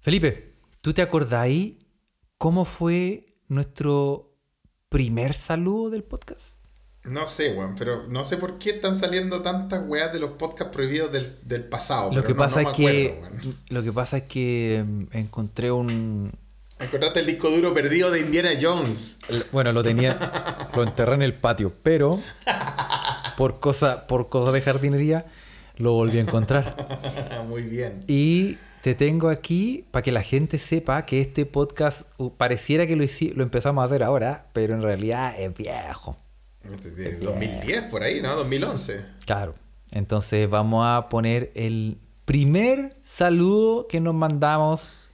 Felipe, ¿tú te acordáis cómo fue nuestro primer saludo del podcast? No sé, weón, pero no sé por qué están saliendo tantas weas de los podcasts prohibidos del, del pasado. Lo que, no- pasa no es que, acuerdo, lo que pasa es que mm, encontré un... Encontraste el disco duro perdido de Indiana Jones. Bueno, lo tenía, lo enterré en el patio, pero por cosa, por cosa de jardinería lo volví a encontrar. Muy bien. Y te tengo aquí para que la gente sepa que este podcast uh, pareciera que lo, hici- lo empezamos a hacer ahora, pero en realidad es viejo. De 2010 por ahí, ¿no? 2011. Claro. Entonces vamos a poner el primer saludo que nos mandamos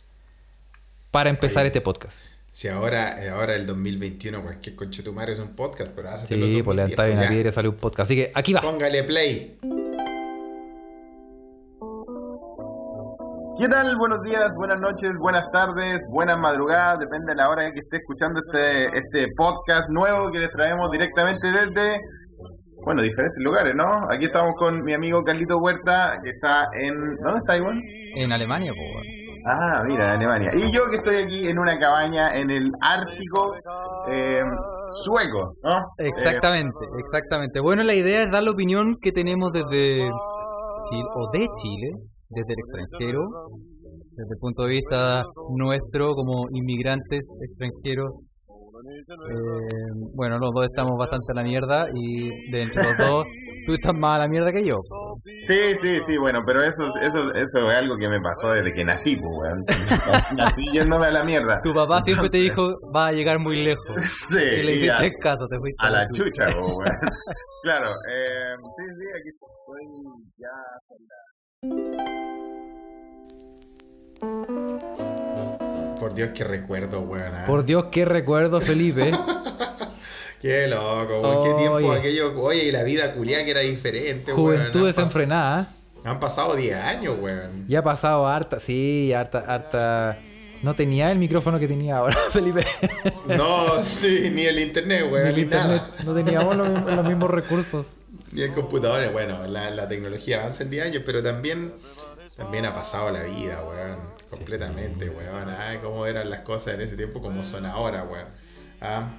para empezar Oye, este podcast. Si ahora, eh, ahora el 2021 cualquier conchetumare es un podcast, pero hácetelo Sí, pues 2010, levantar bien piedra salió un podcast. Así que aquí va. Póngale play. ¿Qué tal? Buenos días, buenas noches, buenas tardes, buenas madrugadas, depende de la hora en que esté escuchando este, este podcast nuevo que les traemos directamente desde, bueno, diferentes lugares, ¿no? Aquí estamos con mi amigo Carlito Huerta, que está en... ¿Dónde está, Iván? En Alemania, pues. Ah, mira, en Alemania. Y yo que estoy aquí en una cabaña en el Ártico eh, sueco, ¿no? Exactamente, exactamente. Bueno, la idea es dar la opinión que tenemos desde Chile, o de Chile, desde el extranjero, desde el punto de vista nuestro como inmigrantes extranjeros. Eh, bueno, los dos estamos bastante a la mierda y de entre los dos, tú estás más a la mierda que yo. Sí, sí, sí, bueno, pero eso, es- eso, eso es algo que me pasó desde que nací, pues, weón. Nací, yéndome a la mierda. Tu papá siempre te dijo, va a llegar muy lejos. Sí, Y le y a, hiciste caso, te fuiste a la chucha, po, weón. Claro, eh, sí, sí, aquí estoy ya. Por Dios, qué recuerdo, weón. ah. Por Dios, qué recuerdo, Felipe. Qué loco, weón. Qué tiempo Oye. aquello. Oye, y la vida culiada que era diferente, weón. Juventud desenfrenada. ¿eh? Han pasado 10 años, weón. Ya ha pasado harta, sí, harta, harta. No tenía el micrófono que tenía ahora, Felipe. No, sí, ni el internet, Ni weón, el ni, internet, nada. no teníamos los mismos recursos. Ni el computador. Bueno, la, la tecnología avanza en 10 años, pero también, también ha pasado la vida, weón. Completamente, weón. Ah, cómo eran las cosas en ese tiempo, como son ahora, weón. Ah.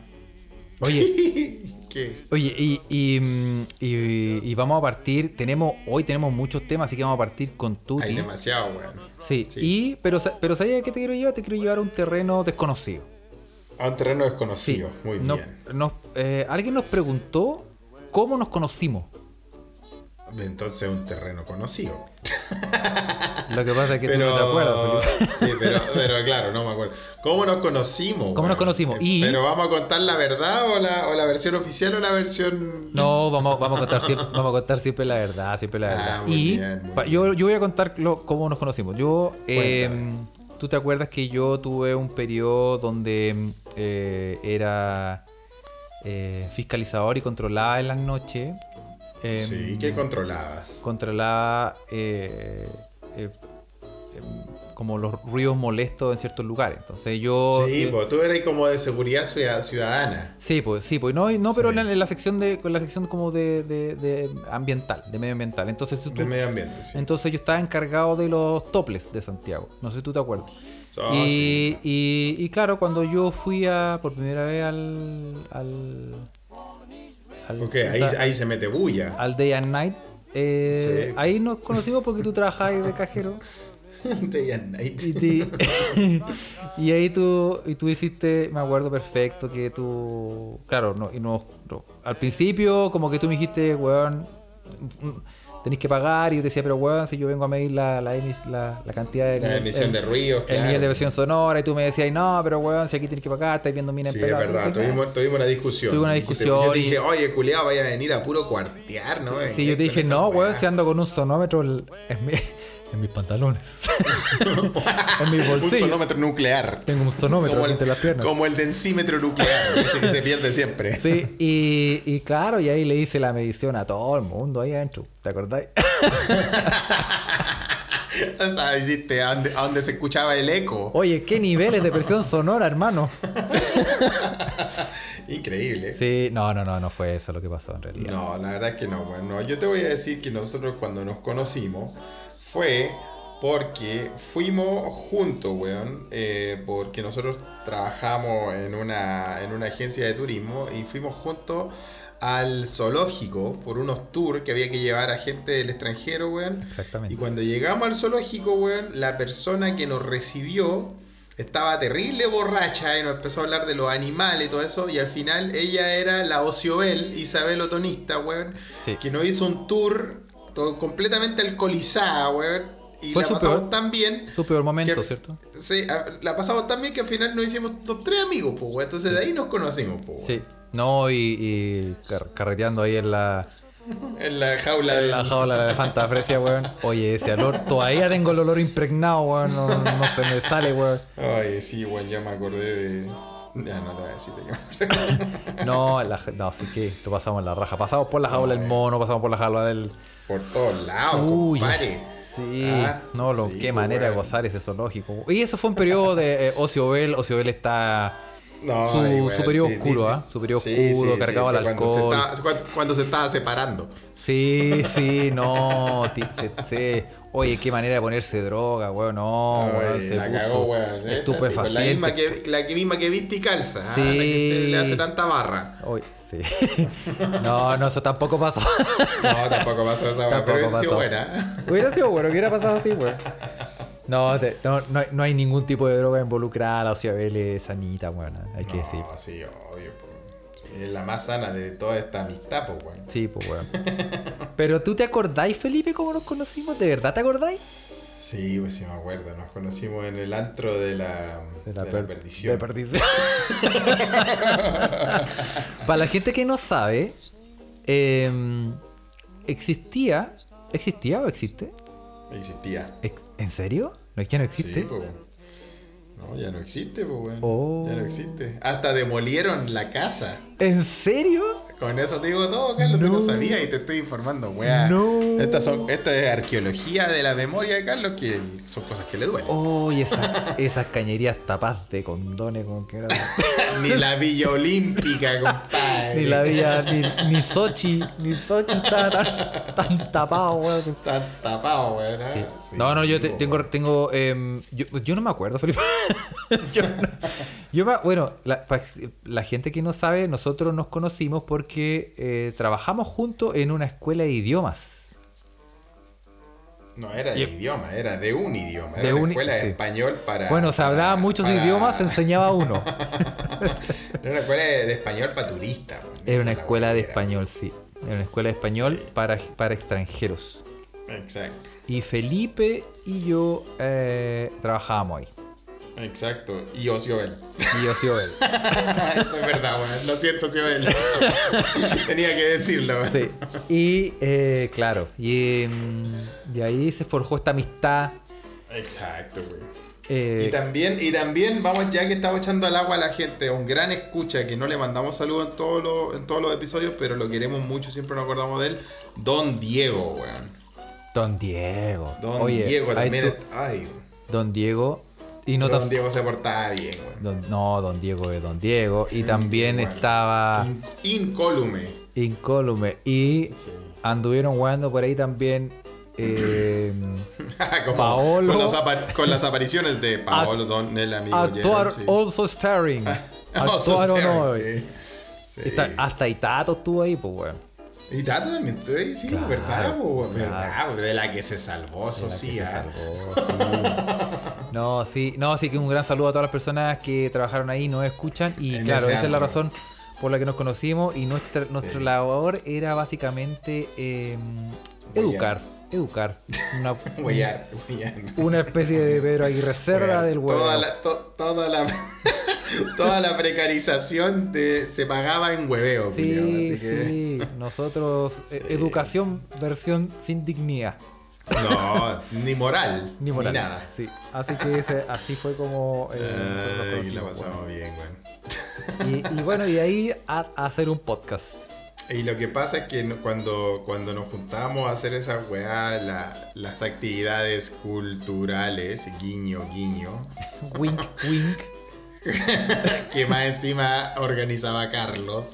Oye, ¿Qué? oye, y, y, y- y vamos a partir, tenemos, hoy tenemos muchos temas, así que vamos a partir con Hay Tuti. demasiado, weón. Sí, Sí. y, pero, pero ¿sabes a qué te quiero llevar? Te quiero llevar a un terreno desconocido. A un terreno Sí, desconocido. Muy no- bien. nos- eh, alguien nos preguntó cómo nos conocimos. Entonces, un terreno conocido. Lo que pasa es que pero, tú no te acuerdas, Felipe. Sí, pero, pero claro, no me acuerdo. ¿Cómo nos conocimos? ¿Cómo nos conocimos? Y- ¿Pero vamos a contar la verdad o la, o la versión oficial o la versión... No, vamos, vamos, a contar siempre, vamos a contar siempre la verdad, siempre la Ah, verdad. muy y bien, muy pa- bien. yo, yo voy a contar lo- cómo nos conocimos. Yo, eh, tú te acuerdas que yo tuve un periodo donde eh, era eh, fiscalizador y controlaba en las noches. eh, Sí, ¿qué controlabas? controlaba eh, eh, em, como los ruidos molestos en ciertos lugares. Entonces yo... Sí, eh, pues tú eras como de seguridad ciudad- ciudadana. Sí, pues, sí, pues, no, no pero Sí. en la, en la sección de, con la sección como de, de- de ambiental, de medio ambiental. Entonces, tú- De medio ambiente, sí. entonces yo estaba encargado de los toples de Santiago. No sé si tú te acuerdas. Ah, y, sí. y, y claro, cuando yo fui a por primera vez al al al, ahí, ahí se mete bulla. al Day and Night, eh, Sí. ahí nos conocimos porque tú trabajabas de cajero. Y, te- y ahí tú, y tú hiciste, me acuerdo perfecto que tú, claro, no, y no, no, al principio como que tú me dijiste, weón, tenéis que pagar y yo te decía, pero weón, si yo vengo a medir la, la, la, la cantidad de... La emisión de ruidos, El claro. nivel de versión sonora y tú me decías, no, pero weón, si aquí tienes que pagar, estás viendo mina Sí, es pegada". verdad, tuvimos, tuvimos una discusión. Tuvimos una discusión Yo te dije, oye, culiado, vaya a venir a puro cuartear, ¿no? Sí, yo te dije, no, weón, si ando con un sonómetro en mi- en mis pantalones. en mi Un bolsillo. sonómetro nuclear. Tengo un sonómetro Como el, entre las piernas. como el densímetro nuclear, ese que se pierde siempre. Sí, y, y claro, y ahí le hice la medición a todo el mundo ahí adentro. ¿Te acordáis? O sea, hiciste a donde, a donde se escuchaba el eco. Oye, qué niveles de presión sonora, hermano. Increíble. Sí, no, no, no, no fue eso lo que pasó en realidad. No, la verdad es que no. Bueno, yo te voy a decir que nosotros cuando nos conocimos fue Porque fuimos juntos, weón. eh, porque nosotros trabajamos en una, en una agencia de turismo y fuimos juntos al zoológico por unos tours que había que llevar a gente del extranjero, weón. Exactamente. Y cuando llegamos al zoológico, weón, la persona que nos recibió estaba terrible borracha y nos empezó a hablar de los animales y todo eso. Y al final ella era la Ociobel, Isabel Otonista, weón, Sí. que nos hizo un tour todo completamente alcoholizada, weón. Y Fue la pasamos peor- tan bien. Su peor momento, que- ¿cierto? Sí, la pasamos tan bien que al final nos hicimos los tres amigos, pues, weón. Entonces de ahí nos conocimos, pues, Sí. No, y, y car- carreteando ahí en la, En la jaula de en la jaula de la elefanta fresia, weón. Oye, ese olor, todavía tengo el olor impregnado, weón. No, no se me sale, weón. Ay, sí, weón, ya me acordé de. Ya no te voy a decir de qué me acordé. No, la, no, sí que lo pasamos en la raja. Pasamos por la jaula del mono, pasamos por la jaula del. Por todos lados, Uy, compadre. Sí, Ah, no, lo, sí, qué manera de gozar ese zoológico. Y eso fue un periodo de eh, Ocio Bell. Ocio Bell está. No, Su- ay, weón, su periodo sí, oscuro, sí, ¿ah? Su periodo sí, oscuro, cargado al fue cuando se alcohol. estaba- cuando, cuando se estaba separando. Sí, sí, no. se- Oye, qué manera de ponerse droga, weón. No, weón. Se la puso cagó, weón. Pues, la, misma que, la misma que viste y calza. ah, Sí. La que te- le hace tanta barra. Oye, sí. No, no, eso tampoco pasó. No, tampoco pasó esa Tampoco pero hubiese sido buena. Hubiera sido bueno que hubiera pasado así, weón. No, te- no, no, hay- no hay ningún tipo de droga involucrada. LaOciabel es sanita, weón. Hay que decir. Sí, obvio. po. Es la más sana de toda esta amistad, pues, weón. Sí, pues, weón. Pero tú te acordáis, Felipe, cómo nos conocimos? ¿De verdad te acordáis? Sí, pues sí me acuerdo. Nos conocimos en el antro de la, de la, per- perdición. de perdición. Para la gente que no sabe, em, existía. ¿Existía o existe? Existía. Ex- ¿En serio? ¿No es que no Sí, existe? pues. No, ya no existe, pues, weón. Oh. Ya no existe. Hasta demolieron la casa. ¿En serio? Con eso te digo todo, Carlos. Tú No. no sabías y te estoy informando, weá. No. Estas son, esto es arqueología de la memoria de Carlos, que son cosas que le duelen. Oh, y esas, esas cañerías tapadas de condones, como que no. Ni la Villa Olímpica, compadre. Ni la vía, ni, ni Sochi, ni Sochi estaba tan, tan tapado, weón. Están tapados, weón. Sí, no, no, yo te- tengo, tengo em, yo, yo no me acuerdo, Felipe. yo, no- yo me- bueno, la, la gente que no sabe, nosotros nos conocimos porque eh, trabajamos juntos en una escuela de idiomas. No, era de Y- idioma, era de un idioma. Era De una un- escuela de sí. español para. Bueno, se hablaba para- muchos para- idiomas, se enseñaba uno. Era una escuela de, de español para turistas. Era una es la escuela de español, sí. Era una escuela de español para, para extranjeros. Exacto, Y Felipe y yo eh, trabajábamos ahí. Exacto. Y Ociobel. Y él. Eso es verdad, weón. Lo siento, Ociobel. Tenía que decirlo, weón. Sí. Y eh, claro, y, em, y ahí se forjó esta amistad. Exacto, güey. eh, Y también, y también vamos ya que estamos echando al agua a la gente, un gran escucha que no le mandamos saludos en todos los, en todos los episodios, pero lo queremos mucho, siempre nos acordamos de él. Don Diego, weón. Don Diego. Don Oye, Diego también. tú- es- ay, Don Diego. Y no Don Diego se portaba bien, weón. Don- no, Don Diego es Don Diego. Y también Bueno, estaba in- incólume. Incólume. Y Sí. anduvieron jugando por ahí también. eh, Como Paolo. Con las, con las apariciones de Paolo, Don, el amigo actuar Gerald, sí. also starring. Actuaron hoy. sí. Sí. Hasta Itato estuvo ahí, pues, weón. Y Tato también estoy, sí, Claro, verdad, po, claro. verdad, de la que se salvó, eso sí, se salvó, sí. No, sí, no, sí que un gran saludo a todas las personas que trabajaron ahí, nos escuchan y En claro, esa es la razón por la que nos conocimos y nuestra nuestra Sí. labor era básicamente eh, educar, educar, una, Huellar, huellar. una especie de Pedro Aguirre Cerda del huevo. Toda la, to- toda la, toda la precarización de- se pagaba en hueveo, culiao, Sí, así que. sí, nosotros eh, educación versión sin dignidad. No, ni moral, Ni moral. nada. Sí, así que ese- así fue como eh, Ay, la pasamos bien, weón. Y, y bueno, y de ahí a, a hacer un podcast. Y lo que pasa es que cuando, cuando nos juntamos a hacer esa weá, la- las actividades culturales, guiño, guiño, Wink, wink. que más encima organizaba Carlos.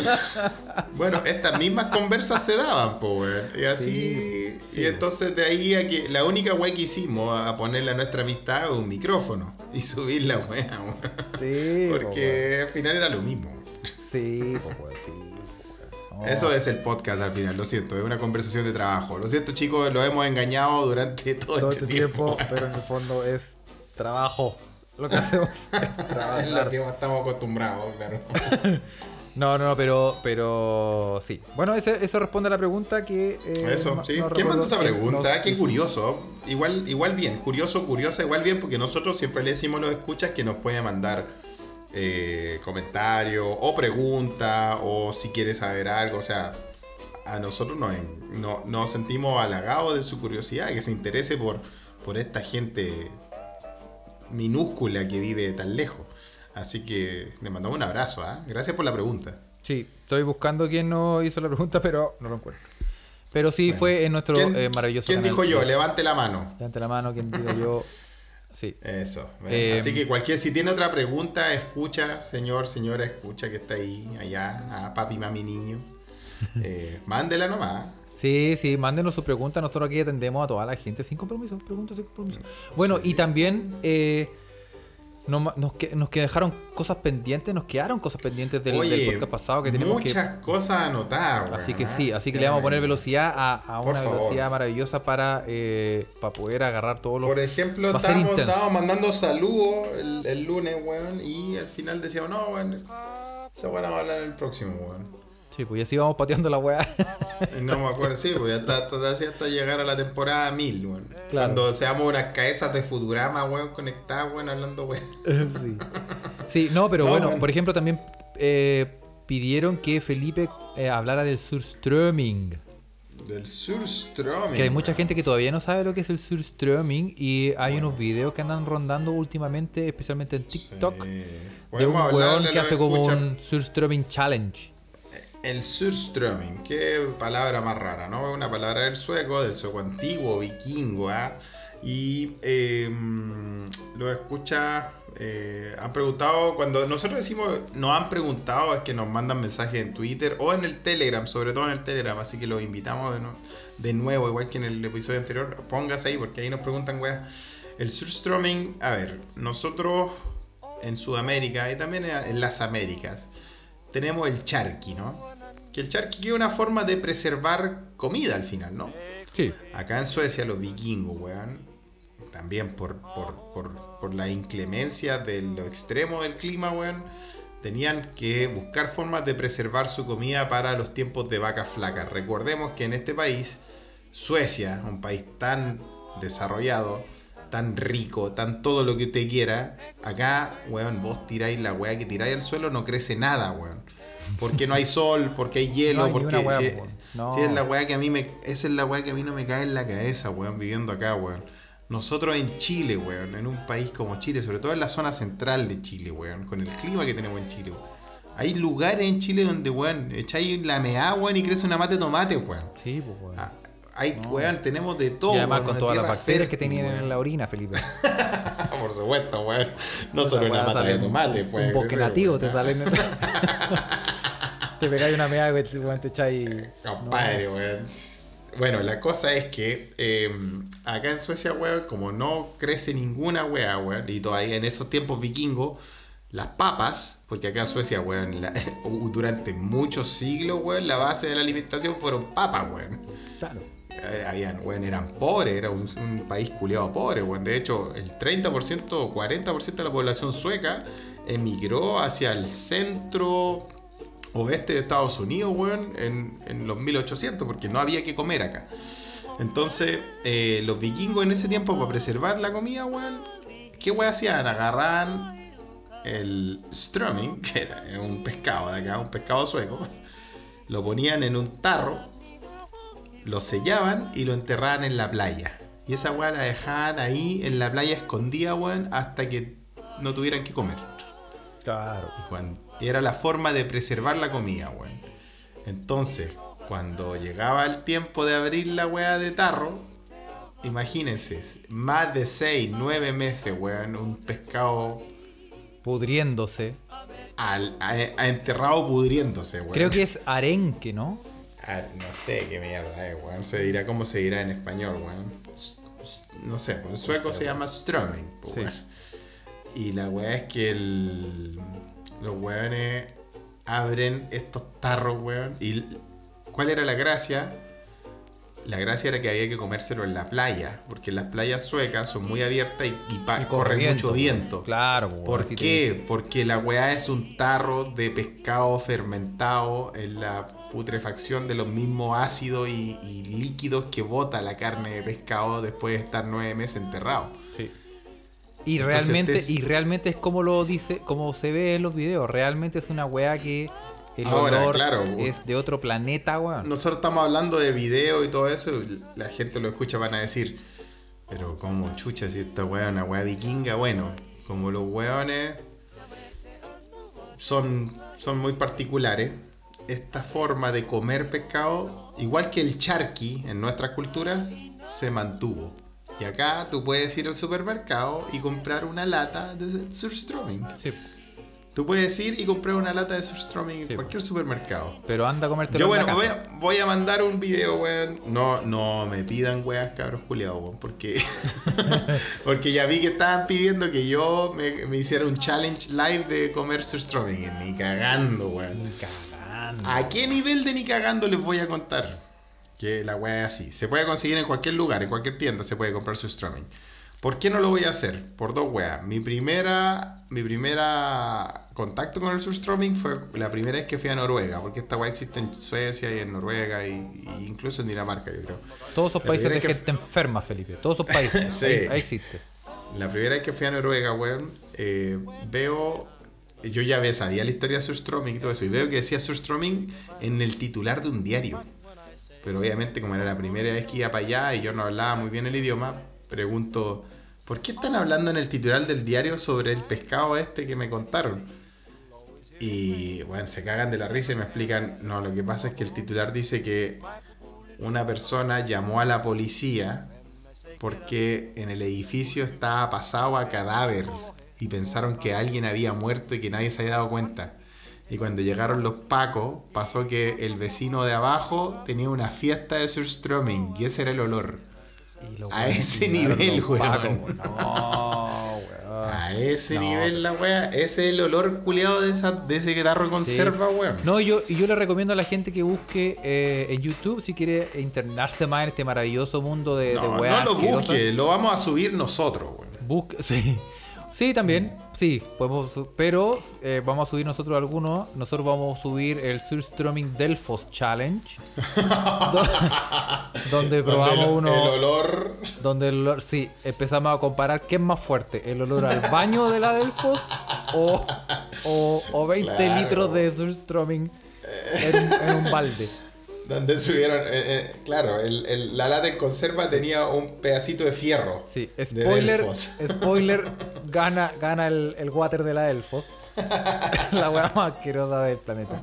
bueno, estas mismas conversas se daban, pues, Y así. y entonces de ahí a que la única weá que hicimos a ponerle a nuestra amistad un micrófono y subir la weá, Sí, Porque al final era lo mismo. Sí, pues, sí. No. Eso es el podcast al final, lo siento, es una conversación de trabajo. Lo siento chicos, lo hemos engañado durante todo, todo este este tiempo. tiempo, pero en el fondo es trabajo. Lo que hacemos es es lo trabajar. que estamos acostumbrados, claro. No, no, no, pero, pero sí. Bueno, ese- eso responde a la pregunta que. eh, Eso, no- sí. no ¿Quién mandó esa pregunta? nos Qué curioso. Igual, igual bien, curioso, curiosa, igual bien, porque nosotros siempre le decimos a los escuchas que nos puede mandar eh, comentarios o preguntas o si quiere saber algo. O sea, a nosotros nos, en- no- nos sentimos halagados de su curiosidad, que se interese por, por esta gente minúscula que vive tan lejos. Así que le mandamos un abrazo, ¿ah? Gracias por la pregunta. Sí, estoy buscando quién nos hizo la pregunta, pero no lo encuentro. Pero sí fue en nuestro ¿Quién, eh, maravilloso. ¿quién canal. dijo yo? Levante la mano. Levante la mano, quien diga yo. Sí. Eso. Eh, Así que cualquier, si tiene otra pregunta, escucha, señor, señora, escucha que está ahí, allá, a papi, mami, niño. Eh, mándela nomás. Sí, sí, mándenos su pregunta. Nosotros aquí atendemos a toda la gente sin compromiso. Preguntas sin compromiso. Bueno, y también eh, nos, nos, que- nos dejaron cosas pendientes, nos quedaron cosas pendientes del, del podcast pasado que tenemos que. muchas cosas anotadas. Así que weón, sí, ¿eh? así que le vamos a poner velocidad a, a una favor. velocidad maravillosa para, eh, para poder agarrar todos los. Por ejemplo, estábamos, estábamos mandando saludos el, el lunes, weón, y al final decíamos, no, weón, la vamos a hablar en el próximo, weón. Sí, pues y así vamos pateando la weá. No me acuerdo, sí, pues ya está, está así hasta llegar a la temporada 1000, weón. Claro. Cuando seamos unas cabezas de Futurama, weón, conectadas, weón, hablando, weón. sí. Sí, no, pero No, bueno, por ejemplo, también eh, pidieron que Felipe eh, hablara del surströmming. Del Surströmming. Que hay mucha gente que todavía no sabe lo que es el surströmming y hay unos videos que andan rondando últimamente, especialmente en TikTok, Sí. de un weón que hace como un surströmming challenge. El Surströmming, qué palabra más rara, ¿no? Una palabra del sueco, del sueco antiguo, vikingo, ¿ah? Y eh, lo escucha, eh, han preguntado, cuando nosotros decimos nos han preguntado, es que nos mandan mensajes en Twitter o en el Telegram, sobre todo en el Telegram, así que los invitamos de, nu- de nuevo, igual que en el episodio anterior, póngase ahí porque ahí nos preguntan, weá. El Surströmming, a ver, nosotros en Sudamérica y también en las Américas, tenemos el charqui, ¿no? Que el charqui es una forma de preservar comida al final, ¿no? Sí. Acá en Suecia los vikingos, weón, también por, por, por, por la inclemencia de lo extremo del clima, weón, tenían que buscar formas de preservar su comida para los tiempos de vacas flacas. Recordemos que en este país, Suecia, un país tan desarrollado, tan rico, tan todo lo que usted quiera, acá, weón, vos tiráis la weá que tiráis al suelo, no crece nada, weón. Porque no hay sol, porque hay hielo, No hay ni porque weá. No. si es la weá que a mí me. Esa es la weá que a mí no me cae en la cabeza, weón, viviendo acá, weón. Nosotros en Chile, weón, en un país como Chile, sobre todo en la zona central de Chile, weón, con el clima que tenemos en Chile, weón. Hay lugares en Chile donde, weón, echáis la mea, weón, y crece una mate de tomate, weón. Sí, pues, weón. Ah, Hay, weón, tenemos de todo. y además con todas las bacterias que tenían en la orina, Felipe. Por supuesto, weón. No solo una mata de tomate, puede un bosque nativo te salen. te pegáis una meada weón, te echáis. Compadre, weón. Bueno, la cosa es que eh, acá en Suecia, weón, como no crece ninguna weá, weón, y todavía en esos tiempos vikingos, las papas, porque acá en Suecia, weón, la- durante muchos siglos, weón, la base de la alimentación fueron papas, weón. Claro. Eh, Habían, weón, eran pobres, era un, país culeado pobre, weón. De hecho, el 30% o 40% de la población sueca emigró hacia el centro oeste de Estados Unidos, weón, en, en los 1800, porque no había que comer acá. Entonces, eh, los vikingos en ese tiempo, para preservar la comida, weón, ¿qué weón hacían? Agarraban el strömming, que era un pescado de acá, un pescado sueco, lo ponían en un tarro, lo sellaban y lo enterraban en la playa. Y esa weá la dejaban ahí en la playa escondida, weón, hasta que no tuvieran que comer. Claro. Y, era la forma de preservar la comida, weón. Entonces, cuando llegaba el tiempo de abrir la weá de tarro, imagínense, más de 6, 9 meses, weón, un pescado Pudriéndose. al, a, a enterrado pudriéndose, weón. Creo que es arenque, ¿no? Ah, no sé qué mierda es, weón. Se dirá cómo se dirá en español, weón. No sé, pues en sueco se llama Strömming, pues, Sí. Y la weá es que el, los weones abren estos tarros, weón. ¿Y cuál era la gracia? La gracia era que había que comérselo en la playa, porque las playas suecas son muy abiertas y, y Y corre mucho viento. Claro, po, ¿Por te qué? Porque la weá es un tarro de pescado fermentado en la putrefacción de los mismos ácidos y, y líquidos que bota la carne de pescado después de estar nueve meses enterrado. Sí. Y Entonces, realmente, te- y realmente es como lo dice, como se ve en los videos. Realmente es una weá que el Ahora, olor claro, es de otro planeta, weón. Nosotros estamos hablando de video y todo eso, y la gente lo escucha, van a decir, pero como chucha, si esta weá es una weá vikinga, bueno, como los weones son, son muy particulares, esta forma de comer pescado, igual que el charqui en nuestra cultura, se mantuvo. Y acá tú puedes ir al supermercado y comprar una lata de surströmming. Sí, Tú puedes ir y comprar una lata de surströmming Sí. en cualquier supermercado. pero anda a comértelo Yo en bueno, la voy a, voy a mandar un video, weón. No, no me pidan weas, cabros culiados, weón. Porque, porque ya vi que estaban pidiendo que yo me, me hiciera un challenge live de comer surströmming. Ni cagando, weón. Cagando. ¿A qué nivel de ni cagando les voy a contar? Que la wea es así. Se puede conseguir en cualquier lugar, en cualquier tienda se puede comprar surströmming. ¿Por qué no lo voy a hacer? Por dos weas. Mi primera, mi primera contacto con el surströmming fue la primera vez que fui a Noruega, porque esta wea existe en Suecia y en Noruega y, y incluso en Dinamarca, yo creo. Todos esos países de gente enferma, Felipe. Todos esos países. Sí. ahí, ahí existe. La primera vez que fui a Noruega, weón, eh, veo. Yo ya sabía la historia de Surströmming y todo eso, y veo que decía Surströmming en el titular de un diario. Pero obviamente, como era la primera vez que iba para allá y yo no hablaba muy bien el idioma, pregunto: ¿por qué están hablando en el titular del diario sobre el pescado este que me contaron? Y bueno, se cagan de la risa y me explican: no, lo que pasa es que el titular dice que una persona llamó a la policía porque en el edificio estaba pasado a cadáver y pensaron que alguien había muerto y que nadie se había dado cuenta. Y cuando llegaron los pacos, pasó que el vecino de abajo tenía una fiesta de surströmming y ese era el olor. Y A ese nivel, weón. No, weón. A ese No. nivel la wea, ese es el olor culiado de, esa, de ese guitarro de conserva, weón. No, yo, y yo le recomiendo a la gente que busque eh, en YouTube si quiere internarse más en este maravilloso mundo de, de No, no lo busque, lo vamos a subir nosotros, weón. Busque, sí. Sí, también, sí, podemos, pero eh, vamos a subir nosotros algunos. Nosotros vamos a subir el Surströmming Delfos Challenge, do- donde probamos el, uno, el olor donde el olor, sí, empezamos a comparar qué es más fuerte, el olor al baño de la Delfos o, o, o 20 Claro. litros de Surströmming en, en un balde. Donde subieron, eh, eh, claro, el- el- la lata en conserva tenía un pedacito de fierro. Sí, spoiler, spoiler, gana, gana el, el water de la Elfos. la weá más asquerosa del planeta.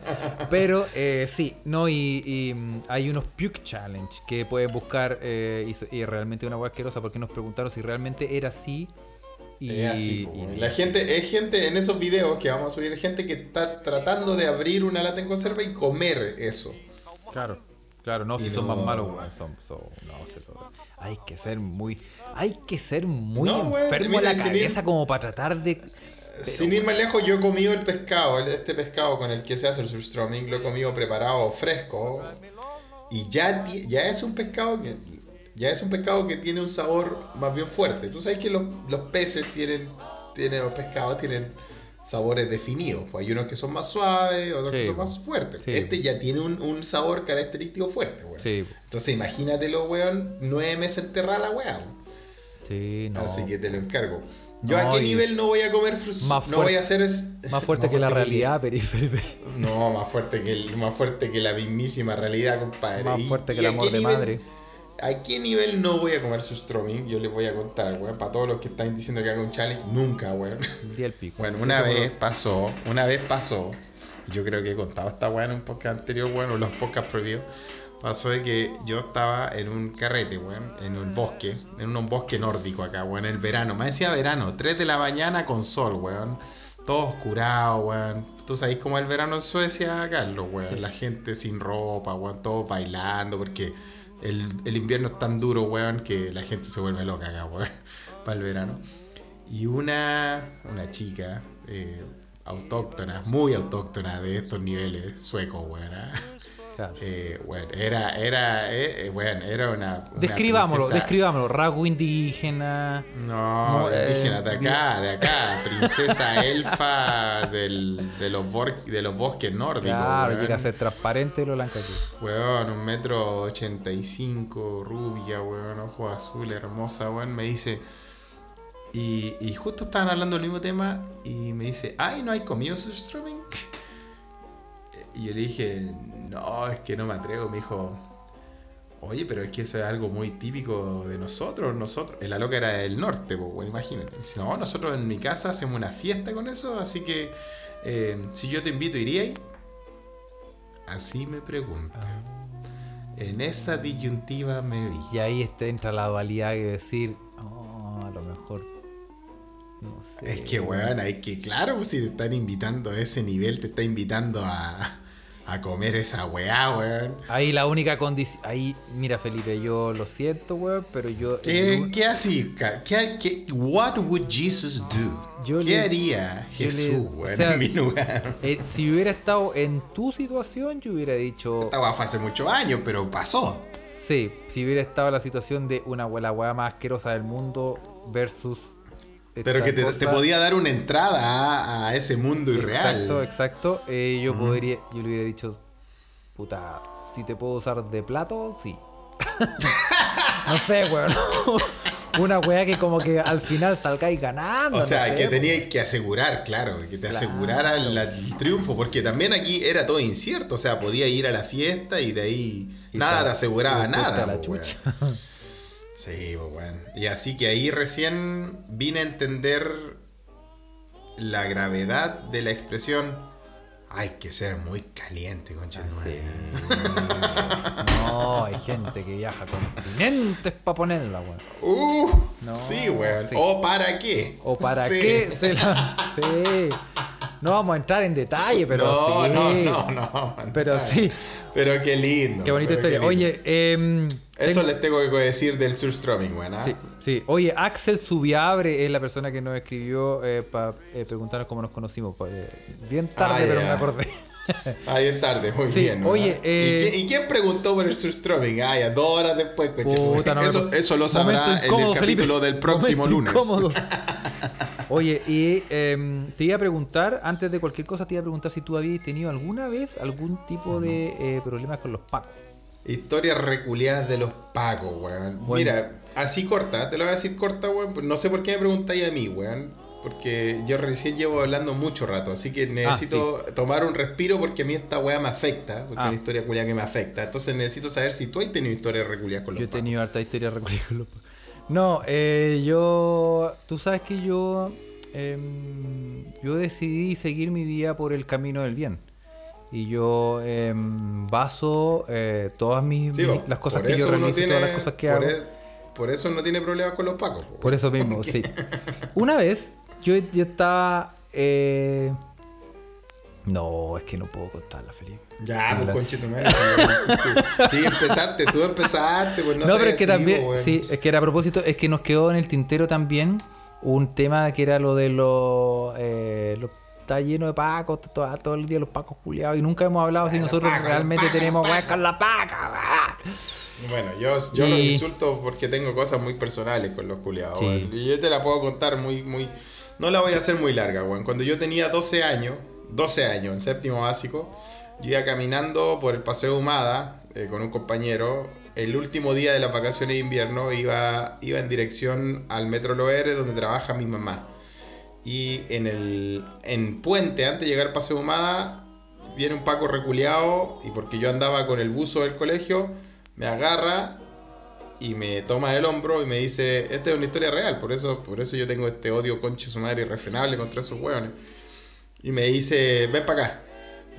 Pero eh, sí, no, y, y, mm, hay unos Puke Challenge que pueden buscar y, realmente una weá asquerosa porque nos preguntaron si realmente era así. Y, así, y- la gente, es gente en esos videos que vamos a subir, gente que está tratando de abrir una lata en conserva y comer eso. Claro, claro, no, si son más malos, weón, son, son- no, se lo- hay que ser muy, hay que ser muy No, enfermo mira, en la sin ir- cabeza como para tratar de... Sin ir más lejos, yo he comido el pescado, este pescado con el que se hace el surströmming, lo he comido preparado fresco. Y ya, ya es un pescado que ya es un pescado que tiene un sabor más bien fuerte. Tú sabes que los, los peces tienen, tienen, los pescados tienen sabores definidos. Pues hay unos que son más suaves, otros que son más fuertes. Sí, este ya tiene un, un sabor característico fuerte, weón. Sí, Entonces imagínatelo, weón, nueve meses enterrada la weá. sí, no. Así que te lo encargo. ¿Yo a qué nivel no voy a comer frus? Más no fuerte- voy a hacer es... Más fuerte que la realidad, Peri- Felipe. No, más fuerte que el- más fuerte que la mismísima realidad, compadre. Más fuerte que el amor de madre. ¿A qué nivel no voy a comer surströmming? Yo les voy a contar, weón. Para todos los que están diciendo que haga un challenge, nunca, weón. El pico. Bueno, una vez pasó, una vez pasó. Yo creo que he contado esta weón en un podcast anterior, weón, o los podcasts prohibidos. Pasó de que yo estaba en un carrete, weón, en un bosque, en un bosque nórdico acá, weón, en el verano. Me decía verano, 3 de la mañana con sol, weón. todos curados, weón. Tú sabes cómo es el verano en Suecia, Carlos, weón. La gente sin ropa, weón, todos bailando, porque el, el invierno es tan duro, weón, que la gente se vuelve loca acá, weón, para el verano. Y una, una chica eh, autóctona, muy autóctona de estos niveles suecos, weón. ¿ah? Claro. Eh, bueno, era, era, eh, eh, bueno, era una. una Describámoslo, princesa- describámoslo. Rasgo indígena. No, No, eh, indígena de acá, de acá. Princesa elfa del, de, los de los bosques nórdicos. Claro, weón. llega a ser transparente lo blanca aquí. Weón, un metro ochenta y cinco, rubia, weón, ojos azules, hermosa, weón, me dice. Y, y justo estaban hablando del mismo tema y me dice, ay, ¿no hay comido surströmming? Y yo le dije, no, es que no me atrevo. Me dijo, oye, pero es que eso es algo muy típico de nosotros. Nosotros, la loca era del norte, pues, bueno, imagínate. Me dice, no, nosotros en mi casa hacemos una fiesta con eso, así que eh, si yo te invito, ¿iríais? Así me pregunta. En esa disyuntiva me vi. Y ahí entra la dualidad de decir, oh, a lo mejor. No sé. Es que, weón, hay que, claro, pues, si te están invitando a ese nivel, te está invitando a, a comer esa weá, weón. Ahí la única condición. Ahí, mira, Felipe, yo lo siento, weón, pero yo. ¿Qué, qué así? ¿Qué, qué, what would Jesus do? Yo ¿Qué le- haría le- Jesús, o weón, sea, en mi lugar? Eh, si hubiera estado en tu situación, yo hubiera dicho. Esta weá fue hace muchos años, pero pasó. Sí, si hubiera estado en la situación de una la weá más asquerosa del mundo versus. Pero que te, te podía dar una entrada a, a ese mundo irreal. Exacto, exacto. Eh, yo podría, yo le hubiera dicho, puta, si te puedo usar de plato, sí. no sé, weón. Una weá que como que al final salgáis ganando. O sea, no sé, que teníais que asegurar, claro, que te Claro. asegurara el, el triunfo, porque también aquí era todo incierto, o sea, podía ir a la fiesta y de ahí Y nada te- aseguraba nada. la chucha. Sí, pues bueno. Y así que ahí recién vine a entender la gravedad de la expresión. Hay que ser muy caliente, concha tu Sí. madre". No, hay gente que viaja continentes para ponerla, weón. Uh, No, sí, weón. sí. ¿O para qué? ¿O para Sí. qué se la.? Sí. No vamos a entrar en detalle, pero no, sí. no, no, no. Pero sí. Pero qué lindo. Qué bonita pero historia. lindo. Oye, eh, Eso tengo- les tengo que decir del surströmming, weón. ¿ah? Sí, sí. Oye, Axel Subiabre es la persona que nos escribió para preguntarnos cómo nos conocimos. pa- eh, bien tarde, Ah, pero ya. me acordé. Ah, bien tarde, muy Sí, bien. ¿no? oye, eh, ¿Y, qué- y quién preguntó por el surströmming? Ah, ya, dos horas después, coche. Puta, no eso, eso lo sabrá en el Felipe. capítulo del próximo lunes. Oye, y em, te iba a preguntar, antes de cualquier cosa, te iba a preguntar si tú habías tenido alguna vez algún tipo de eh, problemas con los pacos. Historias reculeadas de los pacos, weón. Bueno. Mira, así corta, te lo voy a decir corta, weón. pues No sé por qué me preguntáis a mí, weón. Porque yo recién llevo hablando mucho rato, así que necesito tomar un respiro porque a mí esta weá me afecta, porque Ah. es una historia culiada que me afecta. Entonces necesito saber si tú has tenido historias reculeadas con los Yo he pacos. tenido harta historia recuerda con los pacos. No, eh, yo. Tú sabes que yo. em, yo decidí seguir mi vida por el camino del bien. Y yo em, baso eh, todas mis, Sí, mis- las cosas que yo realizo, todas las cosas que por hago. e- por eso no tiene problemas con los pacos. po. Por eso mismo, sí. Una vez, yo, yo estaba. eh, No, es que no puedo contarla, Felipe. Ya, Sí, pues conche tu madre. Sí, empezaste, tú empezaste, pues no No, pero es que así, también, sí, es que era a propósito, es que nos quedó en el tintero también un tema que era lo de los. Eh, lo- está lleno de pacos, todo, todo el día los pacos culiados, y nunca hemos hablado si nosotros realmente tenemos weas con la paca. Bueno, yo, yo Y- los insulto porque tengo cosas muy personales con los culiados, Sí. Y yo te la puedo contar muy, muy. No la voy a hacer muy larga, weón. Cuando yo tenía 12 años, 12 años, en séptimo básico, yo iba caminando por el Paseo Humada eh, con un compañero. El último día de las vacaciones de invierno iba, iba en dirección al Metro Loeres, donde trabaja mi mamá. Y en el en Puente, antes de llegar al Paseo Humada, viene un Paco reculeado y porque yo andaba con el buzo del colegio, me agarra y me toma del hombro y me dice, esta es una historia real, por eso, por eso yo tengo este odio conche su madre irrefrenable contra esos hueones. Y me dice, ven para acá.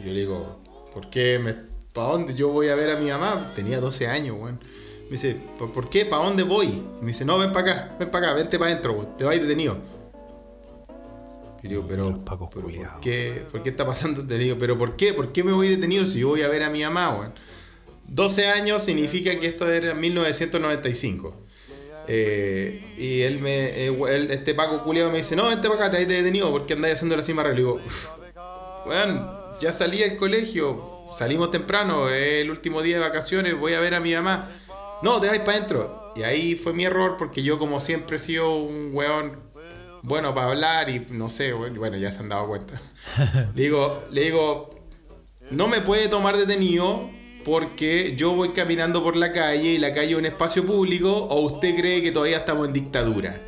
Yo le digo, ¿por qué? Me, ¿Para dónde? Yo voy a ver a mi mamá, tenía 12 años, weón. Me dice, ¿por, por qué? ¿Para dónde voy? Y me dice, no, ven para acá, ven para acá, vente para adentro, weón, te vas detenido. Y digo, pero, pero. ¿por, qué, ¿por qué está pasando? Te digo, pero ¿por qué? ¿Por qué me voy detenido si yo voy a ver a mi mamá, weón? 12 años significa que esto era 1995. Eh, y él me, eh, él- este Paco culiado me dice, no, vente para acá, te has detenido porque andáis haciendo la cima Le digo, "Uf, weón, ya salí del colegio, salimos temprano, es el último día de vacaciones, voy a ver a mi mamá. No, te vais para adentro. Y ahí fue mi error porque yo como siempre he sido un weón bueno para hablar y no sé, bueno, ya se han dado cuenta. le digo, le digo, no me puede tomar detenido porque yo voy caminando por la calle y la calle es un espacio público o usted cree que todavía estamos en dictadura.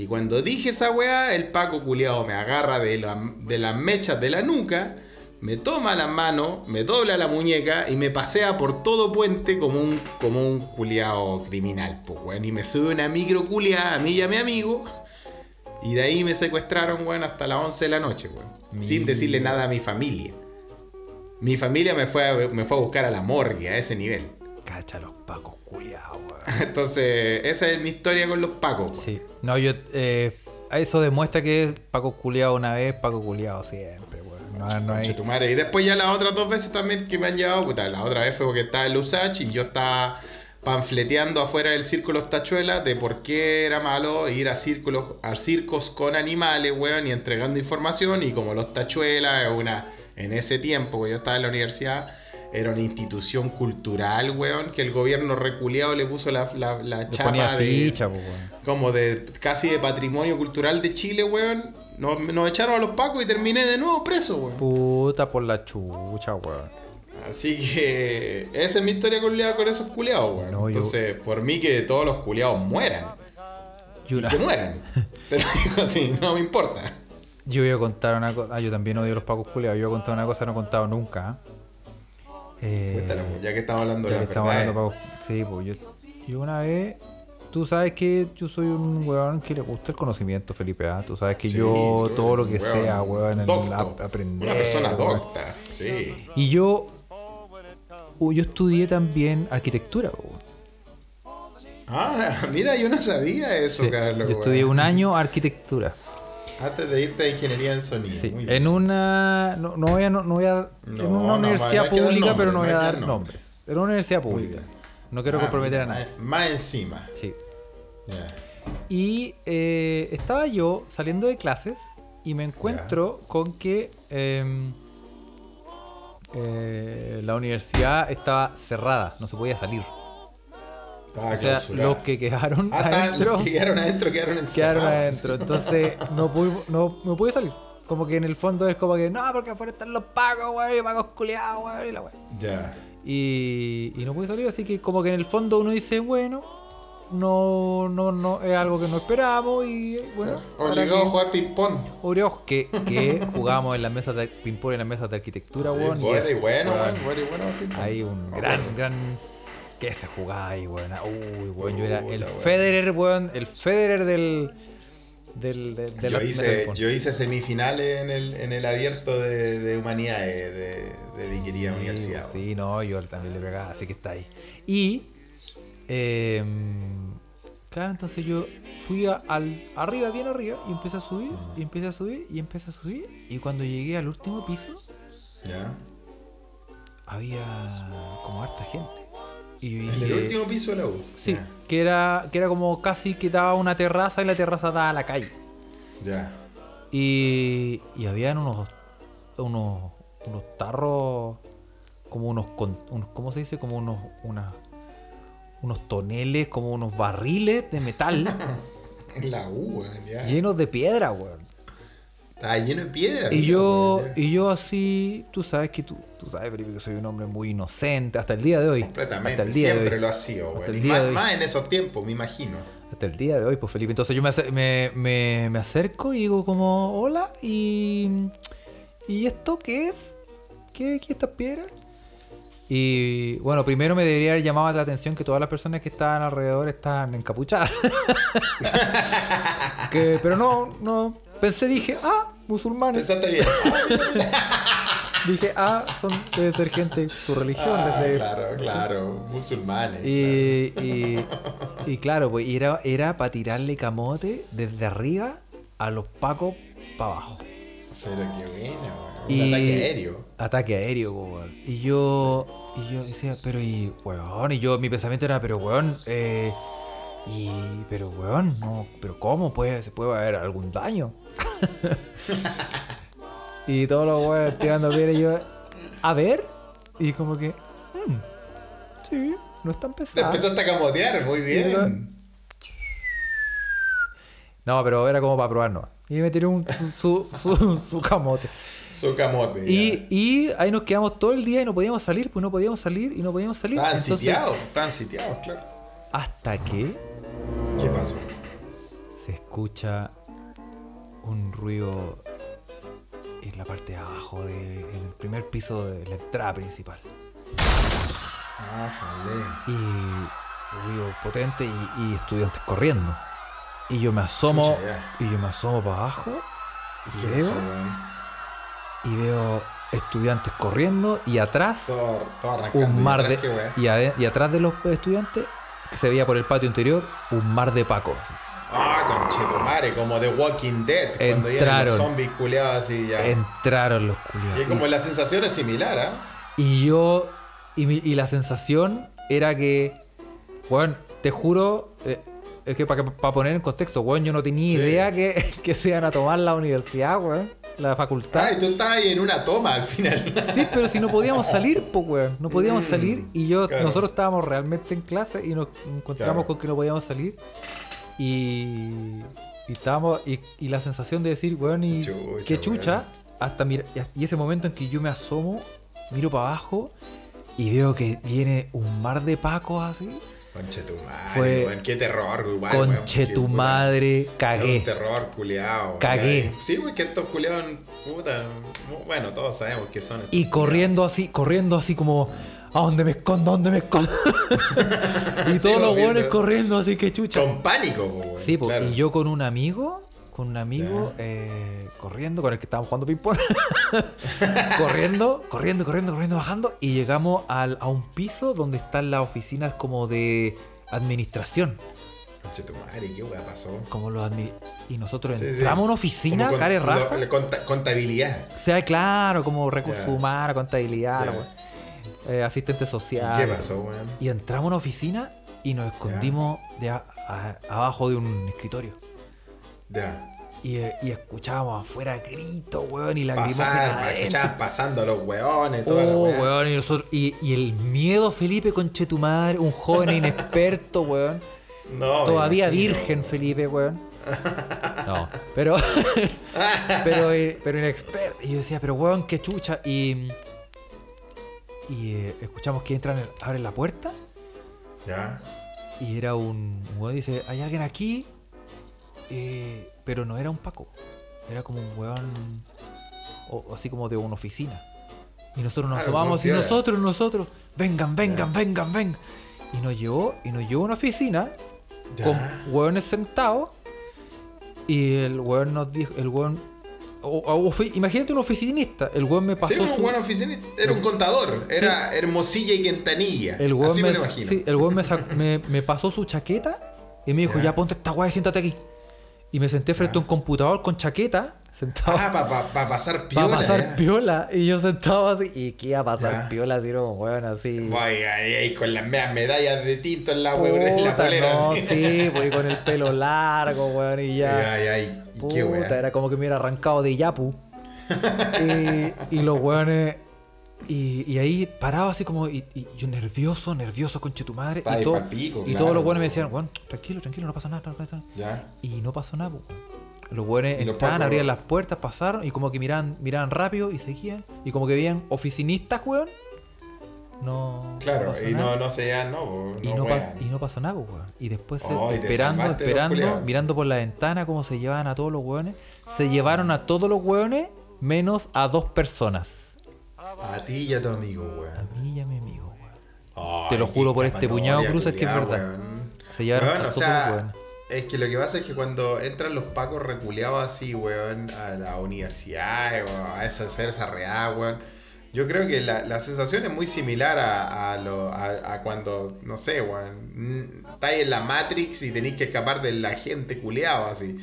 Y cuando dije esa weá, el Paco culiado me agarra de, la- de las mechas de la nuca, me toma la mano, me dobla la muñeca y me pasea por todo puente como un, como un culiado criminal, pues weón. Y me sube una micro culiada a mí y a mi amigo. Y de ahí me secuestraron, weón, hasta las 11 de la noche, weón. Sin decirle nada a mi familia. Mi familia me fue, a, me fue a buscar a la morgue, a ese nivel. Cacha los pacos culiados, weón. Entonces, esa es mi historia con los pacos. weón. Sí. No, yo. Eh, eso demuestra que es Paco culiado una vez, Paco culiado siempre, weón. No, no hay. Y después ya las otras dos veces también que me han llevado, puta, la otra vez fue porque estaba en Lusach y yo estaba panfleteando afuera del círculo Tachuelas de por qué era malo ir a círculos, a circos con animales, weón, y entregando información. Y como los Tachuelas es una, en ese tiempo que yo estaba en la universidad, era una institución cultural, weón, que el gobierno reculeado le puso la, la, la chapa de ficha, weón. como de casi de patrimonio cultural de Chile, weón. Nos, nos echaron a los pacos y terminé de nuevo preso, weón. Puta por la chucha, weón. Así que esa es mi historia con, con esos culiados, weón. No, yo- Entonces, por mí que todos los culiados mueran. Y una- que mueran. Te lo digo así, no me importa. Yo voy a contar una cosa. Ah, yo también odio los pacos culiados. Yo voy a contar una cosa que no he contado nunca. Eh, Cuéntala, pues, ya que estamos hablando de la estamos verdad. hablando. Sí, pues yo, yo una vez. Tú sabes que yo soy un weón que le gusta el conocimiento, Felipe. ¿ah? Tú sabes que yo todo lo que sea, weón, el docto, ap- aprender. Una persona weón. docta, sí. Y yo. Yo estudié también arquitectura, weón. Ah, mira, yo no sabía eso, Sí, Carlos. yo estudié un año arquitectura. Antes de irte a ingeniería en sonido. Sí, muy bien. en una. No, no voy a. No, no voy a en una universidad pública, pero no voy a dar nombres. Era una universidad pública. No quiero Ah, comprometer a nadie. Más, encima. Sí. Ya. Y eh, estaba yo saliendo de clases y me encuentro con que em, eh, la universidad estaba cerrada, no se podía salir. Estaba O sea, los que quedaron Ah, adentro los que quedaron adentro quedaron encerrados. quedaron adentro. Entonces no pude, no, no pude salir. Como que en el fondo es como que no, porque afuera están los pagos, güey, pagos culiados, güey, y la güey. Ya. Y, y no pude salir, así que como que en el fondo uno dice, bueno, no, no, no, es algo que no esperamos y bueno. ahora Obligado a jugar ping-pong. Que, que jugábamos en las mesas de ping-pong en las mesas de arquitectura, weón. y Bueno, es- y bueno, bueno, bueno. Hay un Ah, gran, gran. ¿Qué se jugaba ahí, weón? Uy, weón, yo era el. Federer, weón. El Federer del. del, Yo hice, yo hice semifinales en el, en el abierto de, de humanidades de, de mi querida Sí, universidad. Sí, no, yo también le pegaba, así que está ahí. Y. eh, claro, entonces yo fui a- al, arriba, bien arriba, y empecé a subir, y empecé a subir, y empecé a subir. Y cuando llegué al último piso, ¿Ya? había como harta gente. Y yo En el último piso de la U. Sí, que era, que era como casi que daba una terraza y la terraza daba a la calle. Ya. Y, y habían unos, unos, unos tarros, como unos, con- unos- ¿cómo se dice? Como unos, unas- unos toneles, como unos barriles de metal En la U, weón, ya. llenos de piedra, weón. Estaba lleno de piedra. Y yo, y yo así, tú sabes que tú, tú sabes, Felipe, que soy un hombre muy inocente hasta el día de hoy. Completamente, hasta el día de siempre hoy. lo ha sido, Hasta weón. el Y día más, de hoy. más en esos tiempos, me imagino. Hasta el día de hoy, pues Felipe. Entonces yo me, me, me, me acerco y digo como, hola, y, ¿y esto qué es? ¿Qué, qué estas piedras? Y bueno, primero me debería haber llamado la atención que todas las personas que estaban alrededor estaban encapuchadas. Que- pero no, no. Pensé, dije, ah, musulmanes. Pensaste bien. Dije, ah, son, debe ser gente, su religión. Ah, desde- claro, claro. Musulmanes. Y, y, y claro, pues era, era para tirarle camote desde arriba a los pacos para abajo. Pero qué weón. Un Y- ataque aéreo. Ataque aéreo, po, weón. Y yo, y yo decía, pero y, weón, y yo, mi pensamiento era, pero weón, eh, y, pero weón, no, pero ¿cómo puede, se puede haber algún daño? Y todos los weones tirando piedra y yo, a ver, y como que, "Mm, sí, no es tan Te pesado. empezaste a camotear, muy bien. No, pero era como para probarnos. Y me tiré un, su, su, su, su camote. Su camote. Y, y ahí nos quedamos todo el día y no podíamos salir, pues no podíamos salir y no podíamos salir. Estaban Entonces, sitiados, estaban sitiados, claro. Hasta que ¿Qué pasó? se escucha un ruido en la parte de abajo, de, en el primer piso de la entrada principal. Y ruido potente y, y estudiantes corriendo. Y yo me asomo, y yo me asomo para abajo y ¿Qué veo, y veo estudiantes corriendo y atrás Todo, todo arrancando. un ¿Y mar de y, atrás de los estudiantes que se veía por el patio interior un mar de pacos así. Ah, conchetumare, como The Walking Dead. Cuando vienen Entraron. los zombies culeados así ya. entraron los Y culiados como la sensación es similar, ¿ah? y, yo y, mi- y la sensación era que bueno te juro eh, es que para poner en contexto weón yo no tenía Sí. idea que, que se iban a tomar la universidad weón la facultad Ah, y tú estabas ahí en una toma al final. Sí, pero si no podíamos salir, pues, weón. No podíamos salir y yo, Mm, claro. nosotros estábamos realmente en clase y nos encontramos Claro. con que no podíamos salir. Y, y estábamos, y, y la sensación de decir, weón, y Chucha, qué chucha, weón. hasta mira, y ese momento en que yo me asomo, miro para abajo y veo que viene un mar de pacos así. Conche tu madre, Fue- weón. Qué terror, igual, weón, Conche tu madre, Es un cagué. terror, culiao. Cagué. Sí, porque estos culiados, puta. Bueno, todos sabemos que son. Y corriendo así, corriendo así como, ¿a dónde me escondo? ¿A dónde me escondo? y todos los weones corriendo así que chucha. Con pánico, weón. Sí, po, claro. y yo con un amigo, con un amigo eh, corriendo, con el que estábamos jugando ping-pong, corriendo, corriendo, corriendo, corriendo, bajando, y llegamos al- a un piso donde están las oficinas como de administración. Conche tu madre, ¿qué weá pasó? Como los admi- y nosotros Sí, entramos a una oficina, Como con- care raja. lo- la conta- contabilidad. O sea, claro, como recursos Ya. humanos, contabilidad, Ya. Eh, asistente ¿Y social. qué pasó, weón? Y entramos a una oficina y nos escondimos de a- a- abajo de un escritorio. Ya. Y, eh, y escuchábamos afuera gritos, weón, y la escuchaban pasando los weones, toda la Oh, weón, y, nosotros- y, y el miedo, Felipe, conchetumar, un joven inexperto, weón. No, Todavía imagino, virgen, weón. Felipe, weón. No, pero. pero, eh, pero inexperto. Y yo decía, pero weón, qué chucha. Y. Y eh, escuchamos que entran, abren la puerta. Ya. Y era un, un weón dice, hay alguien aquí. Eh, pero no era un Paco. Era como un weón. o- así como de una oficina. Y nosotros nos Claro, asomamos y nosotros, nosotros. Vengan, vengan, Ya. vengan, vengan. Y nos llevó, y nos llevó a una oficina Ya. con hueones sentados. Y el hueón nos dijo, el hueón. O- imagínate un oficinista. El hueón me pasó Sí, un su. buen oficinista. Era un contador. Era Hermosilla y Quintanilla. El hueón Así me, me, lo imagino. sí, el hueón me, me, me pasó su chaqueta y me dijo, Ya. ya, ponte esta guay y siéntate aquí. Y me senté frente a un computador con chaqueta, sentado Ah, para pasar para piola. pasar ya. piola. Y yo sentado así, ¿y qué iba a pasar Ya. piola? Era un hueón así. Guay, ahí, ahí, con las medias medallas de tinto en la, weón, en la polera. no, así. sí, pues y con el pelo largo, weón, y ya. Ay, ay, ¿y qué era como que me hubiera arrancado de Yapu. y, y los weones. Y, y ahí parado así como. Y, y yo nervioso, nervioso, conche tu madre. Está Y, todo- y claro, todos los weones me decían, weón, tranquilo, tranquilo, no pasa nada, no pasa nada. Ya. Y no pasó nada, pues. Los los entraban, abrían las puertas, pasaron y como que miraban, miraban rápido y seguían. Y como que veían oficinistas, weón. No. Claro, y nada. no, no se ya, no, po, Y no, no, pas- y no pasó nada, weón. Y después, Oh, esperando, esperando, mirando por la ventana cómo se llevaban a todos los weones, se llevaron a todos los weones menos a dos personas. A ti y a tu amigo, A weón. mí y a mi amigo, weón. Te lo juro por este puñado cruces que es verdad. weón. Se llevaron Weón, a o sea, weones. es que lo que pasa es que cuando entran los pacos reculeados así, weón, a la universidad o a esa, hacer esa real, weón. Yo creo que la, la sensación es muy similar a, a, lo, a, a cuando, no sé, weón, estáis en la Matrix y tenéis que escapar del agente culeado así.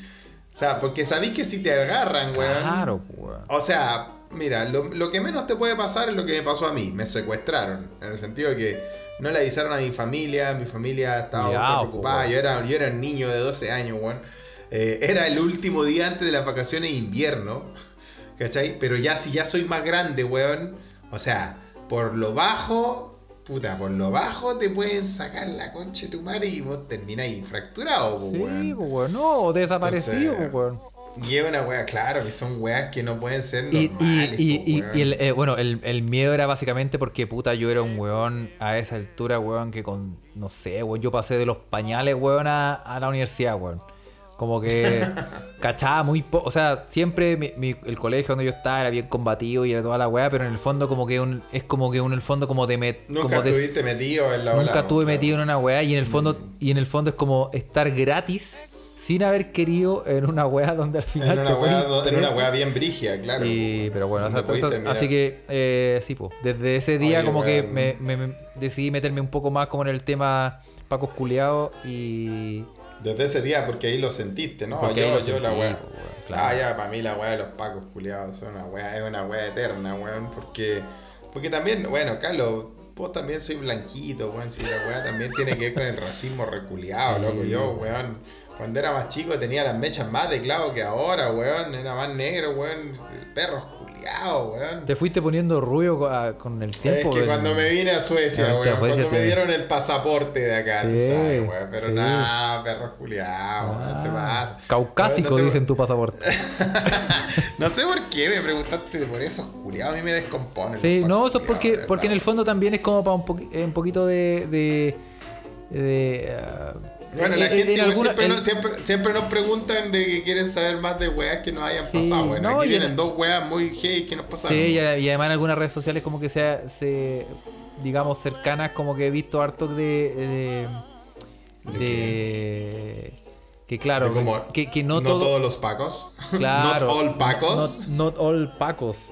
sea, porque sabéis que si te agarran, weón. Claro, weón. O sea, mira, lo, lo que menos te puede pasar es lo que me pasó a mí. Me secuestraron. En el sentido de que no le avisaron a mi familia. Mi familia estaba preocupada. Yo era, yo era un niño de 12 años, weón. Eh, era el último día antes de las vacaciones de invierno. ¿Cachai? Pero ya si ya soy más grande, weón. O sea, por lo bajo. Puta, por lo bajo te pueden sacar la concha de tu madre y vos termináis fracturado, po, Sí, weón. weón. No, o desaparecido, Entonces, weón. Y es una wea, claro, que son weas que no pueden ser normales. y, y, y, y el, eh, bueno, el, el miedo era básicamente porque puta yo era un weón a esa altura, weón, que con, no sé, weón, yo pasé de los pañales, weón, a, a la universidad, weón. Como que cachaba muy poco, o sea, siempre mi- mi- el colegio donde yo estaba era bien combatido y era toda la weá, pero en el fondo como que un, es como que un, en el fondo como de... met- Nunca como de- estuviste metido en la Nunca ola, estuve metido en una weá y en el fondo y en el fondo es como estar gratis sin haber querido en una weá donde al final En una, te wea, en una wea bien brigia, claro. Y, pero bueno, así que eh, sí, pues, desde ese día Oye, como que me, me- me decidí meterme un poco más como en el tema Pacos Culeados y... Desde ese día, porque ahí lo sentiste, ¿no? Porque yo, yo la wea. claro. Ah, ya, para mí la wea de los pacos culiados es una wea, es una wea eterna, weón. Porque, porque también, bueno, Carlos, vos también soy blanquito, weón. Si la wea también tiene que ver con el racismo reculeado, Sí. loco. Yo, weón, cuando era más chico tenía las mechas más de clavo que ahora, weón. Era más negro, weón. El perro es culiado, weón. Te fuiste poniendo rubio con el tiempo. Es que del- cuando me vine a Suecia, Ah, weón, cuando me dieron el pasaporte de acá, tú sabes, weón. Pero sí. nada, perros culiados, weón, se Ah, pasa. Caucásico, No sé- dice en tu pasaporte. No sé por qué me preguntaste por esos culiados, a mí me descomponen. Sí, no, eso es porque, culiados, porque en el fondo también es como para un, poqui- eh, un poquito de... de, de, ah, Bueno, la en- gente en igual alguna- siempre, en- siempre, siempre nos preguntan de que quieren saber más de weas que nos hayan Sí, pasado. Bueno, no, aquí vienen dos weas muy hey que nos pasaron. Sí, y, además en algunas redes sociales como que se, se digamos, cercanas, como que he visto harto de... de, ¿De de- que claro, que, que no, no todo... todos los pacos. Claro, not all pacos. Not, not all pacos.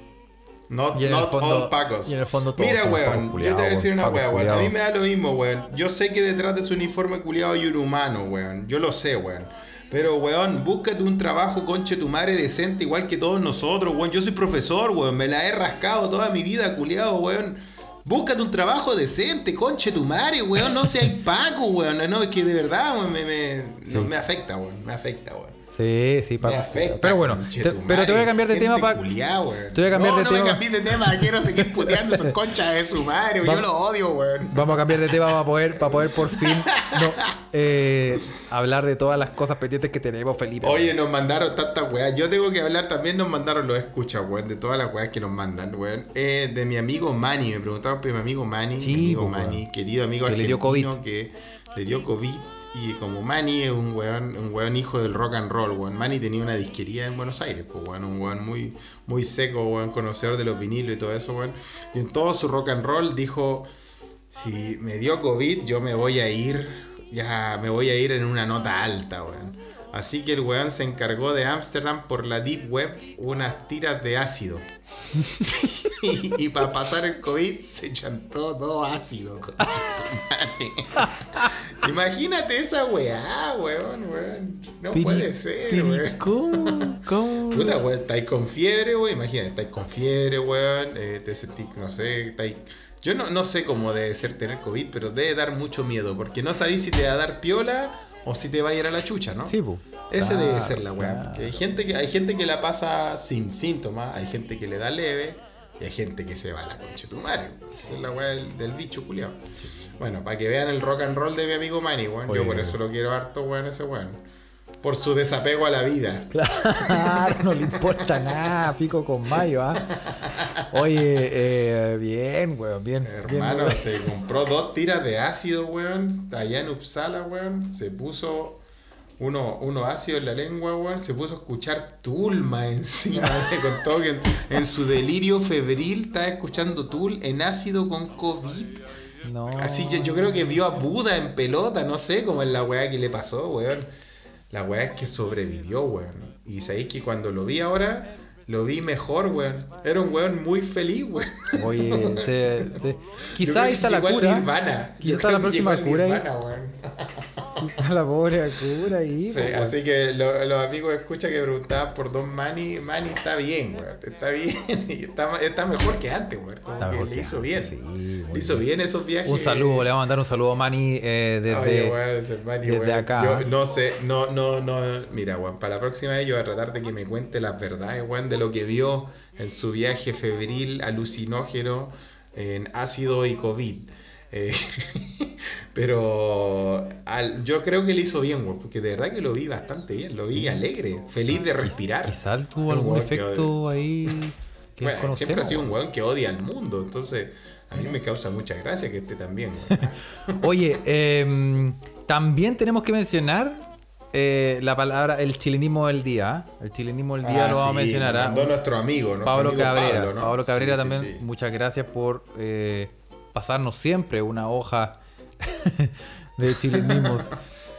Not, Y en el not fondo- all pacos. y en el fondo todos Mira, weón, yo te voy a decir weón, una wea, weón. A mí me da lo mismo, weón. Yo sé que detrás de su uniforme culiado hay un humano, weón. Yo lo sé, weón. Pero, weón, búscate un trabajo, conche tu madre, decente, igual que todos nosotros, weón. Yo soy profesor, weón. Me la he rascado toda mi vida, culiado, weón. Búscate un trabajo decente, conche tu madre, weón. No seas paco, weón. No, es que de verdad, weón, me, me, no, me afecta, weón. Me afecta, weón. Sí, sí, Me afecta. Pero bueno, te- pero te voy a cambiar de tema para... te voy a cambiar no, de no tema. me cambies de tema, quiero seguir puteando esos conchas de su madre, yo lo odio, weón. Vamos a cambiar de tema para poder, para poder por fin no, eh, hablar de todas las cosas pendientes que tenemos, Felipe. Oye, nos mandaron tantas weas. Yo tengo que hablar también, nos mandaron los escuchas, weón, de todas las weas que nos mandan, weón. Eh, de mi amigo Manny, me preguntaron por mi amigo Manny, Sí, mi amigo Manny, querido amigo Que le dio COVID. que le dio COVID. Y como Manny es un weón, un weón hijo del rock and roll, weón. Manny tenía una disquería en Buenos Aires, pues weón, un weón muy, muy seco, weón, conocedor de los vinilos y todo eso, weón. Y en todo su rock and roll dijo, si me dio COVID, yo me voy a ir, ya me voy a ir en una nota alta, weón. Así que el weón se encargó de Ámsterdam por la Deep Web unas tiras de ácido. y, para pasar el COVID se chantó todo ácido. conchetumare. Imagínate esa weá, weón, weón. No puede ser, pero weón. ¿Cómo? ¿Cómo? Puta, weón, estáis con fiebre, weón. Imagínate, estáis con fiebre, weón. eh, te sentís, no sé, estáis. Yo no, no sé cómo debe ser tener COVID, pero debe dar mucho miedo. Porque no sabéis si te va a dar piola o si te va a ir a la chucha, ¿no? Sí, po. Ese Claro, debe ser la weá. claro. porque Hay gente, que, hay gente que la pasa sin síntomas, hay gente que le da leve y hay gente que se va a la concha de tu madre. Esa es la weá del, del bicho culiao. Bueno, para que vean el rock and roll de mi amigo Manny, weón. Yo por eso lo quiero harto, weón, ese weón. Por su desapego a la vida. Claro, no le importa nada, pico con mayo, ¿ah? Oye, eh, bien, weón, bien. bien, Hermano, weón. se compró dos tiras de ácido, weón. Allá en Uppsala, weón. Se puso uno, uno ácido en la lengua, weón. Se puso a escuchar Tulma encima. Me contó que en, en su delirio febril estaba escuchando Tul en ácido con COVID. No. Así yo, yo creo que vio a Buda en pelota, no sé cómo es la weá que le pasó, weón. La weá es que sobrevivió, weón. Y sabéis que cuando lo vi ahora, lo vi mejor, weón. Era un weón muy feliz, weón. Oye, Yo quizá ahí está la cura. Nirvana. Quizá Yo está la próxima cura ahí. Nirvana, weón. Está la pobre cura ahí. Sí, weón. así que lo- los amigos escucha que preguntaban por Don Manny, Manny está bien, weón. Está bien y está, está mejor que antes, weón. Como Está que mejor le que hizo antes, bien. sí, le hizo bien esos viajes. Un saludo, le vamos a mandar un saludo a Manny eh, desde. Oye, weón, ese Manny, desde weón. acá. Yo no sé, no, no, no. Mira, weón, para la próxima vez yo voy a tratar de que me cuente las verdades, weón, de lo que vio en su viaje febril alucinógeno en ácido y COVID. Eh, pero al- yo creo que le hizo bien, weón, porque de verdad que lo vi bastante bien, lo vi alegre, feliz de respirar. Quizás tuvo Un algún efecto ahí que Bueno, siempre ha sido un weón. que odia al mundo, entonces a mí me causa mucha gracia que esté también. weón. Oye, em, también tenemos que mencionar eh, la palabra, el chilenismo del día. ¿ah? El chilenismo del día Ah, lo vamos a mencionar. ¿ah? mandó nuestro amigo, nuestro Pablo amigo Cabrera. Pablo, Pablo, ¿no? Cabrera Sí, sí, también, sí. muchas gracias por eh, pasarnos siempre una hoja de chilenismos.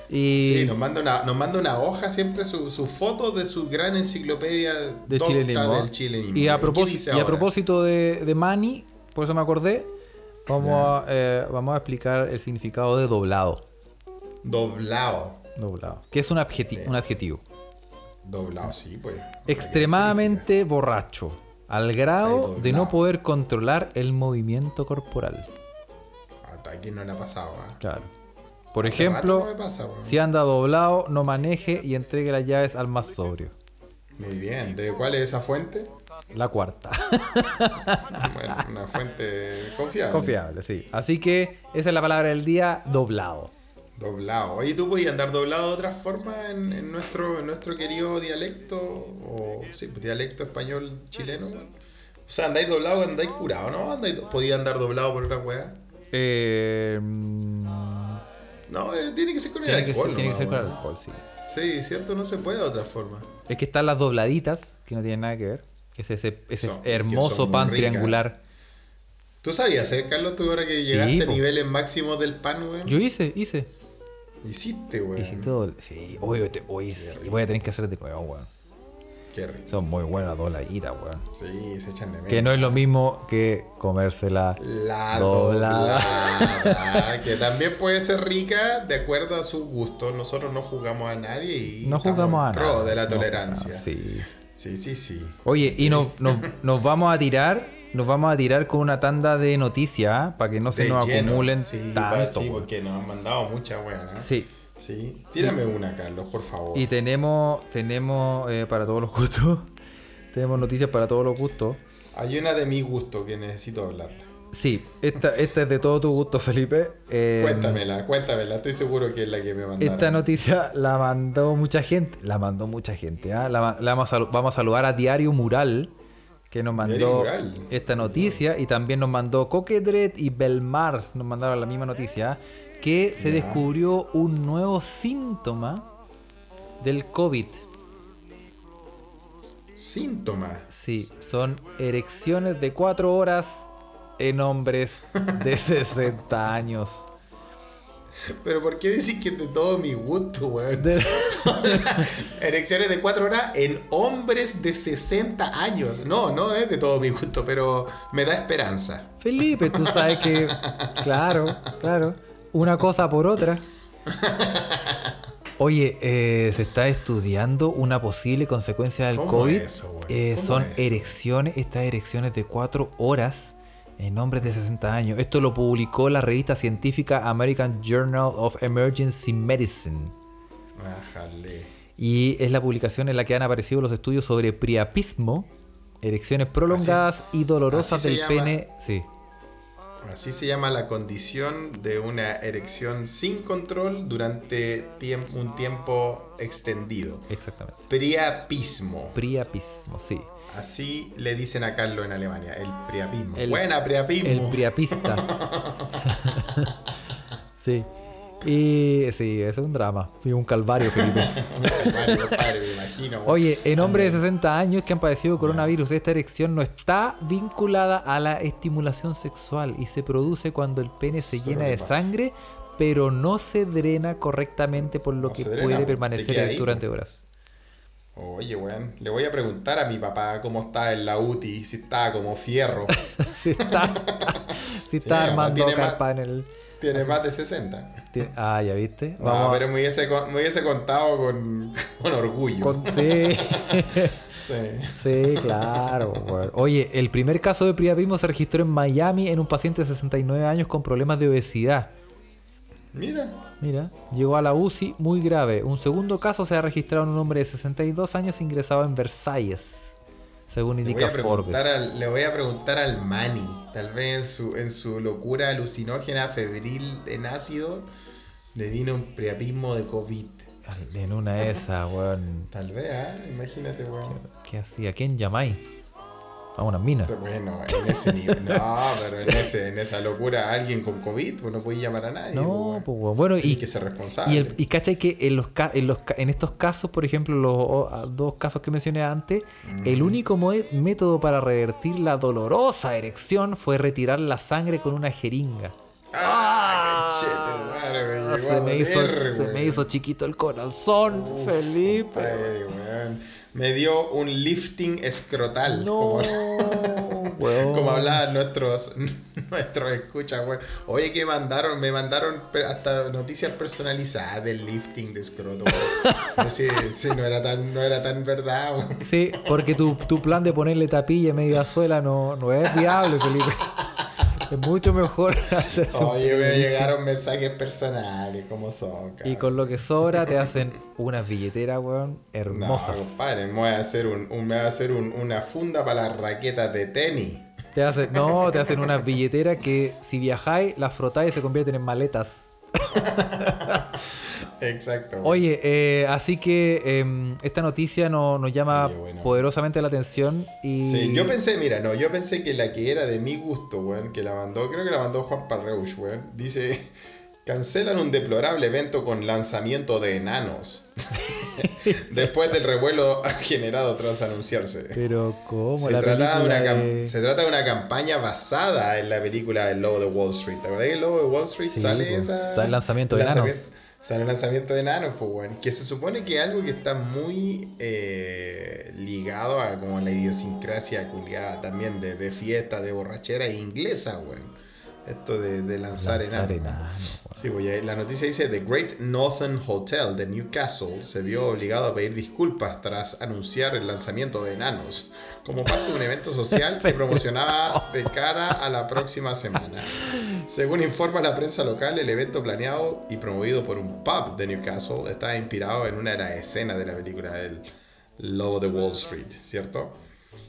Y Sí, nos manda una, nos manda una hoja siempre su, su foto de su gran enciclopedia de chilenismo. del chilenismo. Y a, propósito, y a propósito de, de Manny, por eso me acordé, vamos a, eh, vamos a explicar el significado de doblado. Doblado. Doblado. Que es un, adjeti- un adjetivo. Doblado, sí, pues. Extremadamente borracho. Al grado de no poder controlar el movimiento corporal. Aquí no le ha pasado, ¿ah? Claro. Por Hace ejemplo, no pasa, si anda doblado, no maneje y entregue las llaves al más sobrio. Muy bien. ¿De cuál es esa fuente? La cuarta. Bueno, una fuente confiable. Confiable, sí. Así que esa es la palabra del día, doblado. Doblado. Oye, ¿tú podías andar doblado de otra forma en, en nuestro, en nuestro querido dialecto? O, sí, dialecto español chileno. O sea, andáis doblado, andáis curado, ¿no? Andáis, ¿Podía andar doblado por otra weá? Eh, mm, No, eh, tiene que ser con el tiene que alcohol. ser, tiene que ser con weón. alcohol, sí. Sí, cierto, no se puede de otra forma. Es que están las dobladitas, que no tienen nada que ver. Es ese, ese Son- que hermoso pan triangular. ¿Tú sabías hacer, Carlos, tú ahora que llegaste a niveles máximos del pan, weón? Yo hice, hice. Hiciste, weón. Hice todo. Sí, oye, sí, voy a tener que hacer de nuevo, weón. Qué rico. Son muy buenas dobladitas, weón. Sí, se echan de menos. Que no es lo mismo que comérsela La doblada. doblada, que también puede ser rica de acuerdo a su gusto. Nosotros no jugamos a nadie y No jugamos a pro nada. de la No, tolerancia. ah, sí. sí, sí, sí. Oye, y nos, nos, nos vamos a tirar, nos vamos a tirar con una tanda de noticias, para que no se De nos lleno. acumulen sí, tanto. sí, porque nos han mandado muchas buenas. Sí. Sí. Tírame una, Carlos, por favor. Y tenemos, tenemos eh, para todos los gustos, tenemos noticias para todos los gustos. Hay una de mi gusto que necesito hablarla. Sí, esta, esta es de todo tu gusto, Felipe. Eh, Cuéntamela, cuéntamela. Estoy seguro que es la que me mandaron. Esta noticia la mandó mucha gente. La mandó mucha gente. ¿ah? La la vamos, a, vamos a saludar a Diario Mural, que nos mandó esta noticia. Y también nos mandó Coquedret y Belmars. Nos mandaron la misma noticia. Que se descubrió un nuevo síntoma del COVID. Síntoma. Sí, son erecciones de 4 horas en hombres de 60 años. Pero ¿por qué decís que es de todo mi gusto, weón? De- Erecciones de 4 horas en hombres de 60 años. No, no es de todo mi gusto, pero me da esperanza. Felipe, tú sabes que, claro, claro, una cosa por otra. Oye, eh, se está estudiando una posible consecuencia del ¿Cómo COVID. es eso, güey? Eh, ¿Cómo son eso? erecciones, estas erecciones de 4 horas en hombres de 60 años. Esto lo publicó la revista científica American Journal of Emergency Medicine. Ájale. Y es la publicación en la que han aparecido los estudios sobre priapismo, erecciones prolongadas y dolorosas del llama. pene. Sí, Así se llama la condición de una erección sin control durante tiemp- un tiempo extendido. exactamente. Priapismo. Priapismo, sí. Así le dicen a Carlos en Alemania, el priapismo. El- Buena, priapismo. El priapista. sí. Y sí, eso es un drama. Fui un calvario, Felipe. Compadre, compadre, me imagino. Oye, en hombres de 60 años que han padecido coronavirus, esta erección no está vinculada a la estimulación sexual y se produce cuando el pene se llena de pasa. sangre, pero no se drena correctamente por lo No que drena, puede te permanecer durante horas. Oye, weón, le voy a preguntar a mi papá cómo está en la UTI, si está como fierro. si está, si está armando más- carpa en el. Tiene más de 60. Tiene- Ah, ya viste. No, Vamos a- pero me hubiese, me hubiese contado con, con orgullo. con- Sí, Sí. sí, claro. Oye, el primer caso de priapismo se registró en Miami en un paciente de 69 años con problemas de obesidad. Mira. Mira, llegó a la UCI muy grave. Un segundo caso se ha registrado en un hombre de 62 años ingresado en Versalles, según Le indica preguntar Forbes. al, le voy a preguntar al Manny, tal vez en su, en su locura alucinógena febril en ácido, le vino un priapismo de COVID. En una de esas, weón. Tal vez, ¿ah? Imagínate, weón. ¿Qué hacía? ¿A quién llamáis? A una mina. Bueno, en ese nivel. No, pero en, ese, en esa locura, alguien con COVID, pues no podía llamar a nadie. No, pues, pues. Bueno, Tiene y, que ser responsable. y, el, y cachai que en, los, en, los, en estos casos, por ejemplo, los dos casos que mencioné antes, el único mo- método para revertir la dolorosa erección fue retirar la sangre con una jeringa. ¡Ah! Me llegó se, me hizo, se me hizo chiquito el corazón, Felipe. Ay, weón. Me dio un lifting escrotal. No, Como, hablaban nuestros, nuestros escuchas, weón. Oye, que mandaron, me mandaron hasta noticias personalizadas del lifting de escroto. Sí, sí, no era tan, no era tan verdad, weón. Sí, porque tu, tu plan de ponerle tapilla y media suela no, no es viable, Felipe. Es mucho mejor hacerse un Oye, me llegaron mensajes personales, como son, Y cabrón. con lo que sobra te hacen unas billeteras, weón, No, hermosas. compadre, me voy a hacer, un, un- me voy a hacer un- una funda para las raquetas de tenis. te hacen, no, te hacen unas billeteras que si viajáis, las frotáis y se convierten en maletas. Exacto. Oye, eh, así que em, esta noticia no- nos llama Oye, bueno. poderosamente la atención y... Sí, yo pensé, mira, no, yo pensé que la que era de mi gusto, weón, que la mandó, creo que la mandó Juan Parreuch, weón, dice, cancelan un deplorable evento con lanzamiento de enanos. Después del revuelo generado tras anunciarse. Pero ¿cómo? Se la trata, de una de- se trata de una campaña basada en la película El Lobo de Wall Street. ¿Te acuerdas que El Lobo de Wall Street Sí, sale esa... Sale el lanzamiento de enanos. Sale el lanzamiento de enanos, pues, weón. Que se supone que es algo que está muy eh, ligado a como la idiosincrasia culiada también de, de fiesta, de borrachera inglesa, weón. Esto de, de lanzar, Lanzar. Sí, pues, la noticia dice The Great Northern Hotel de Newcastle se vio obligado a pedir disculpas tras anunciar el lanzamiento de enanos como parte de un evento social que promocionaba de cara a la próxima semana. Según informa la prensa local, el evento planeado y promovido por un pub de Newcastle estaba inspirado en una de las escenas de la película El Lobo de Wall Street, ¿cierto?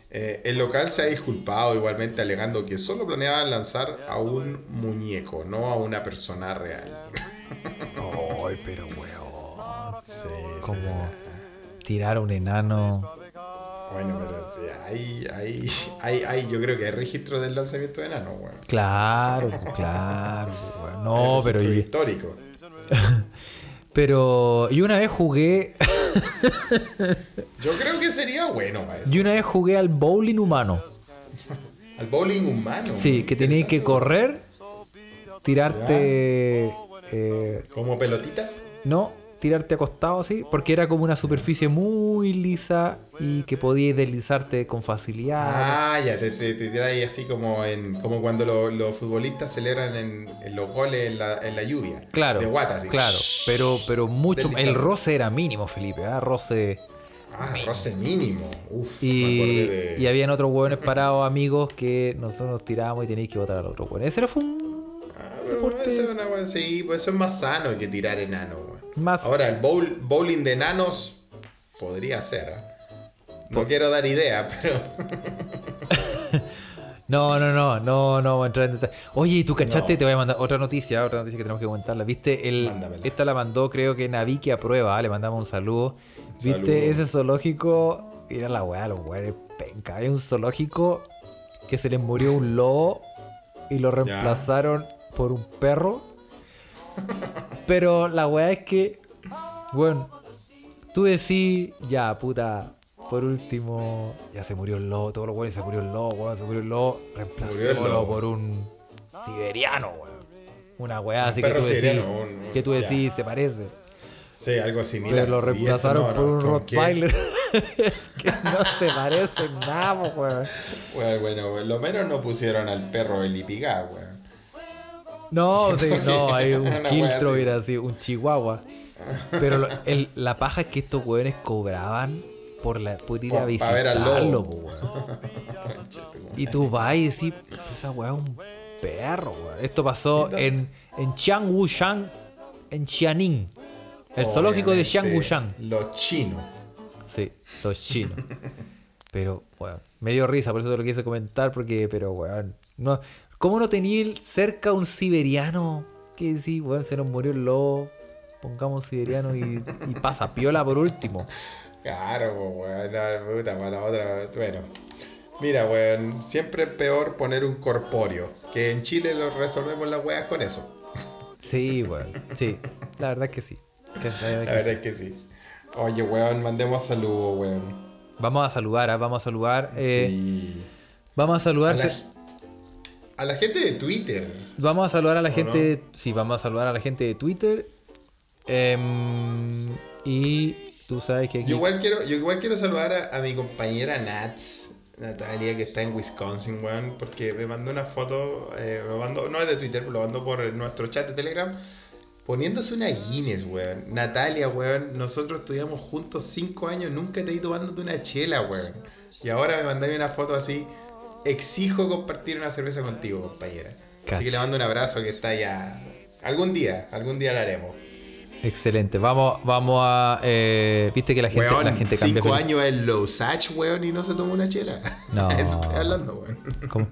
Eh, el local se ha disculpado igualmente alegando que solo planeaban lanzar a un muñeco, no a una persona real. Ay, pero weón. Sí, Como tirar a un enano. Bueno, pero sí, hay, hay, hay, hay- yo creo que hay registro del lanzamiento de enano, weón. Claro, claro, weón. No, pero yo, histórico. pero yo una vez jugué, Yo creo que sería bueno para eso. yo una vez jugué al bowling humano. Al bowling humano. Sí, que tenías que correr, tirarte, eh, Como pelotita. no, tirarte acostado así, porque era como una superficie muy lisa y que podías deslizarte con facilidad. Ah, ya, te, te, te tiras ahí así como en como cuando lo- los futbolistas celebran en, en los goles en la, en la lluvia. Claro, De guata, así. claro, pero, pero mucho, el roce era mínimo, Felipe, ¿ah? roce. Ah, roce mínimo. Uf, Y, de... y habían otros hueones parados, amigos, que nosotros nos tirábamos y teníais que votar al otro hueón. Ese era fue un Ah, pero deporte eso es una wea- sí, pues eso es más sano que tirar enano, weón. Más. Ahora, el bowl, bowling de enanos podría ser. ¿ah? No quiero dar idea, pero. No, no, no, no, no, a entrar en detalle. Oye, ¿y tú cachaste? Te voy a mandar otra noticia, otra noticia que tenemos que comentarla. ¿Viste? El, Mándamela. esta la mandó, creo que Navique a prueba, le mandamos un saludo. ¿Viste Saludo. ese zoológico? Era la weá, los weones penca. Hay un zoológico que se les murió un lobo y lo reemplazaron por un perro. Pero la weá es que, bueno, tú decís, ya, puta, por último, ya se murió el lobo, todos los weones se murió el lobo, weón, se murió el lobo, reemplacémoslo por un siberiano, weón. Una weá así que tú decís, un- que tú ya. decís, se parece. Sí, algo similar. Pero lo reemplazaron no, por un. Rottweiler que no se parece nada, weón. Bueno, bueno, lo menos no pusieron al perro el Ipigá, weón. No, sí, no, hay un quiltro, así. era así, un chihuahua. Pero lo- el- la paja es que estos weones cobraban por, la, por ir Por- a visitarlo, po. Y tú vas y decís, esa weá es un perro, weón. Esto pasó en, en Chiangwushan, en Xianing. El zoológico de Chiangwushan. Los chinos. Sí, los chinos. Pero, weón, me dio risa, por eso te lo quise comentar, porque, pero, weón, no, ¿cómo no tenía cerca un siberiano? Que decís, weón, se nos murió el lobo, pongamos siberiano y, y pasa piola por último. Claro, weón. No, puta, para la otra. Bueno. Mira, weón. Siempre es peor poner un corpóreo. Que en Chile lo resolvemos las weas con eso. Sí, weón, sí, la verdad que sí. Que la verdad La que verdad sí. es que sí. Oye, weón, mandemos saludos, weón. Vamos a saludar, ¿ah? vamos a saludar. eh, sí. Vamos a A saludar. la, a la gente de Twitter. Vamos a saludar a la ¿O gente. Sí, vamos a saludar a la gente de Twitter. Em, y tú sabes que aquí. Yo igual quiero, yo igual quiero saludar a, a mi compañera Nats, Natalia, que está en Wisconsin, weón, porque me mandó una foto, eh, me mandó, no es de Twitter, lo mandó por nuestro chat de Telegram, poniéndose una Guinness, weón. Natalia, weón, nosotros estudiamos juntos cinco años, nunca te he ido tomándote una chela, weón. Y ahora me mandáis una foto así, exijo compartir una cerveza contigo, compañera. Así que le mando un abrazo que está ya... Algún día, algún día lo haremos. Excelente. Vamos, vamos a. eh, Viste que la gente, Weón, la gente cambia. cinco años en Losach, weón, y no se tomó una chela. No. Eso estoy hablando, weón. ¿Cómo?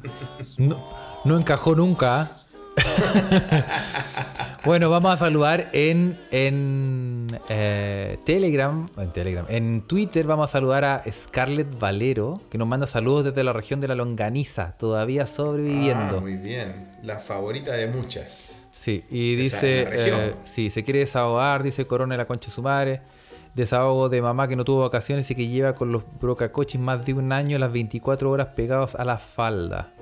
No, no encajó nunca. bueno, vamos a saludar en, en eh, Telegram, en Telegram, en Twitter vamos a saludar a Scarlett Valero, que nos manda saludos desde la región de la Longaniza, todavía sobreviviendo. Ah, muy bien. La favorita de muchas. Sí, y dice, eh, sí, se quiere desahogar, dice Corona de la concha de su madre. Desahogo de mamá que no tuvo vacaciones y que lleva con los brocacochis más de un año las 24 horas pegados a la falda.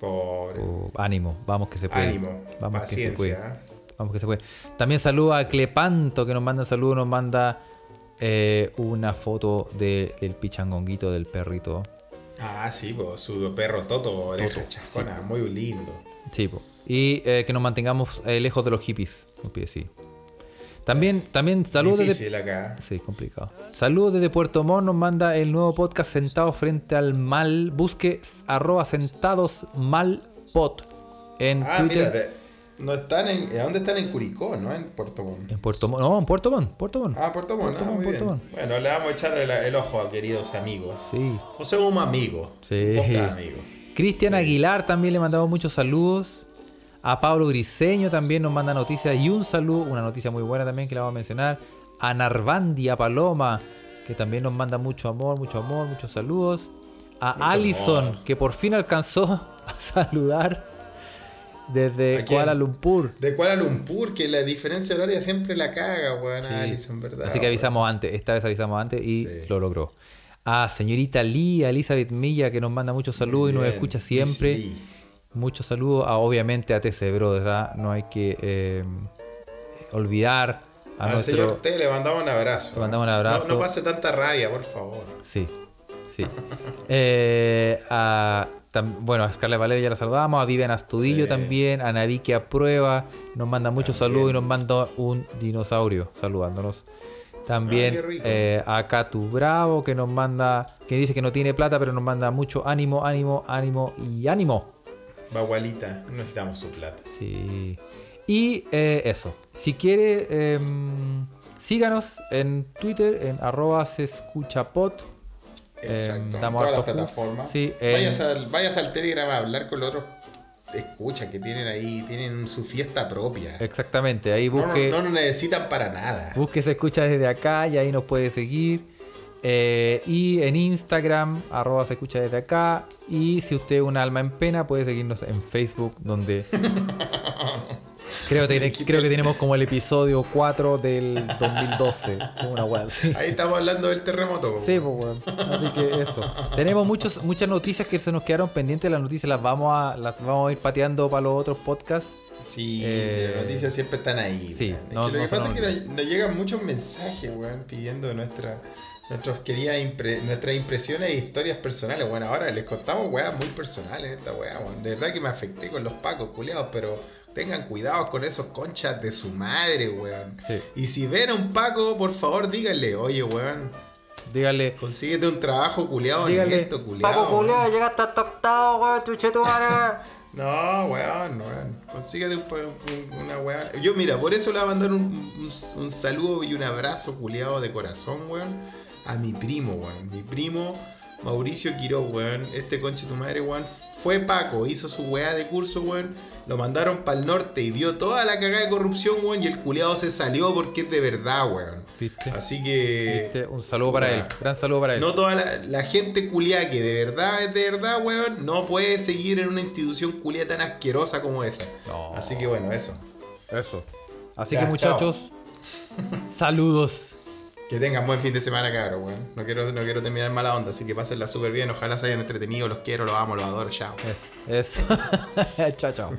Pobre. Oh, ánimo, vamos que se puede. Ánimo. Vamos que se puede. Vamos que se puede. También saluda a Clepanto que nos manda saludos, nos manda eh, una foto de- del pichangonguito del perrito. Ah, sí, pues su perro Toto, oreja Toto, chascona, muy lindo. Sí, po. y eh, que nos mantengamos eh, lejos de los hippies. nos pide, sí. También, también saludos desde, Difícil acá. Sí, complicado. Saludos desde Puerto Montt, nos manda el nuevo podcast Sentado Frente al Mal. Busque arroba sentados mal pot en Ah, Twitter. No están en. ¿a ¿Dónde están en Curicó, no? En Puerto Montt. En Puerto Montt. No, en Puerto Montt. Puerto Montt. Ah, Puerto Montt, Puerto ah, Montt, muy Puerto bien. Montt. Bueno, le vamos a echar el, el ojo, queridos amigos. Sí. O sea, un amigo. Sí. Un podcast amigo. Cristian Aguilar también le mandamos muchos saludos. A Pablo Griseño también nos manda noticias y un saludo, una noticia muy buena también que la vamos a mencionar. A Narvandia Paloma, que también nos manda mucho amor, mucho amor, muchos saludos. A Mucho Allison, amor. que por fin alcanzó a saludar desde. Kuala Lumpur. De Kuala Lumpur, que la diferencia horaria siempre la caga, weón. Sí. Alison, ¿verdad? Así que avisamos antes, esta vez avisamos antes y Sí. lo logró. A señorita Lee, a Elizabeth Milla, que nos manda muchos saludos y nos escucha siempre. sí. Muchos saludos, a, obviamente a TC Brothers, ¿verdad? No hay que eh, olvidar a Al nuestro... señor T le mandamos un abrazo. Le mandamos un abrazo. No, no pase tanta rabia, por favor. Sí, sí. Eh, a, tam- bueno, a Scarlett Valero ya la saludamos, a Vivian Astudillo Sí. también, a Navique a Prueba, nos manda muchos saludos y nos manda un dinosaurio saludándonos. También Ah, eh, a Catu Bravo que nos manda, que dice que no tiene plata, pero nos manda mucho ánimo, ánimo, ánimo y ánimo. Bagualita, necesitamos su plata. Sí. Y eh, eso. Si quiere, em, síganos en Twitter, en arroba se escucha pot. Exacto. Em, en todas las plataformas. Sí, en- vayas, al, vayas al Telegram a hablar con los otros. Escucha, que tienen ahí, tienen su fiesta propia. Exactamente, ahí No, no, busque, no nos necesitan para nada. busque se escucha desde acá y ahí nos puede seguir. Eh, y en Instagram, arroba se escucha desde acá. Y si usted es un alma en pena, puede seguirnos en Facebook, donde creo, que, creo que tenemos como el episodio 4 del 2012. Una wea. Ahí estamos hablando del terremoto. Sí, pues, weón. Así que eso. Tenemos muchos, muchas noticias que se nos quedaron pendientes. Las noticias las vamos a, las vamos a ir pateando para los otros podcasts. Sí, Eh, sí, las noticias siempre están ahí. sí. Es no- lo que pasa es que nos, nos llegan muchos mensajes, weón, pidiendo nuestra, nuestras queridas impre- nuestras impresiones e historias personales. Bueno, ahora les contamos weas muy personales esta wea, weón. De verdad que me afecté con los pacos, culiados, pero Tengan cuidado con esos conchas de su madre, weón. Sí. Y si ven a un Paco, por favor díganle, oye, weón, Dígale. consíguete un trabajo culiado Dígale. honesto, culiado. Paco Culeo, llegaste hasta octavo, weón, chuche tu madre. No, weón, weón. Consíguete un, una weón. Yo, mira, por eso le voy a mandar un, un- un saludo y un abrazo culiado de corazón, weón, a mi primo, weón. Mi primo Mauricio Quiroz, weón. Este conche tu madre, weón. Fue Paco, hizo su weá de curso, weón. Lo mandaron para el norte y vio toda la cagada de corrupción, weón. Y el culiado se salió porque es de verdad, weón. ¿Viste? Así que. ¿Viste? Un saludo para él. Gran saludo para él. No toda la, la gente culiada que de verdad es de verdad, weón, no puede seguir en una institución culiada tan asquerosa como esa. No. Así que bueno, eso. Eso. Así Ya, que muchachos, saludos. Que tengan buen fin de semana, cabrón, weón. No quiero, no quiero terminar mala onda, así que pásenla súper bien. Ojalá se hayan entretenido. Los quiero, los amo, los adoro. Chao. Es, eso. chao, chao.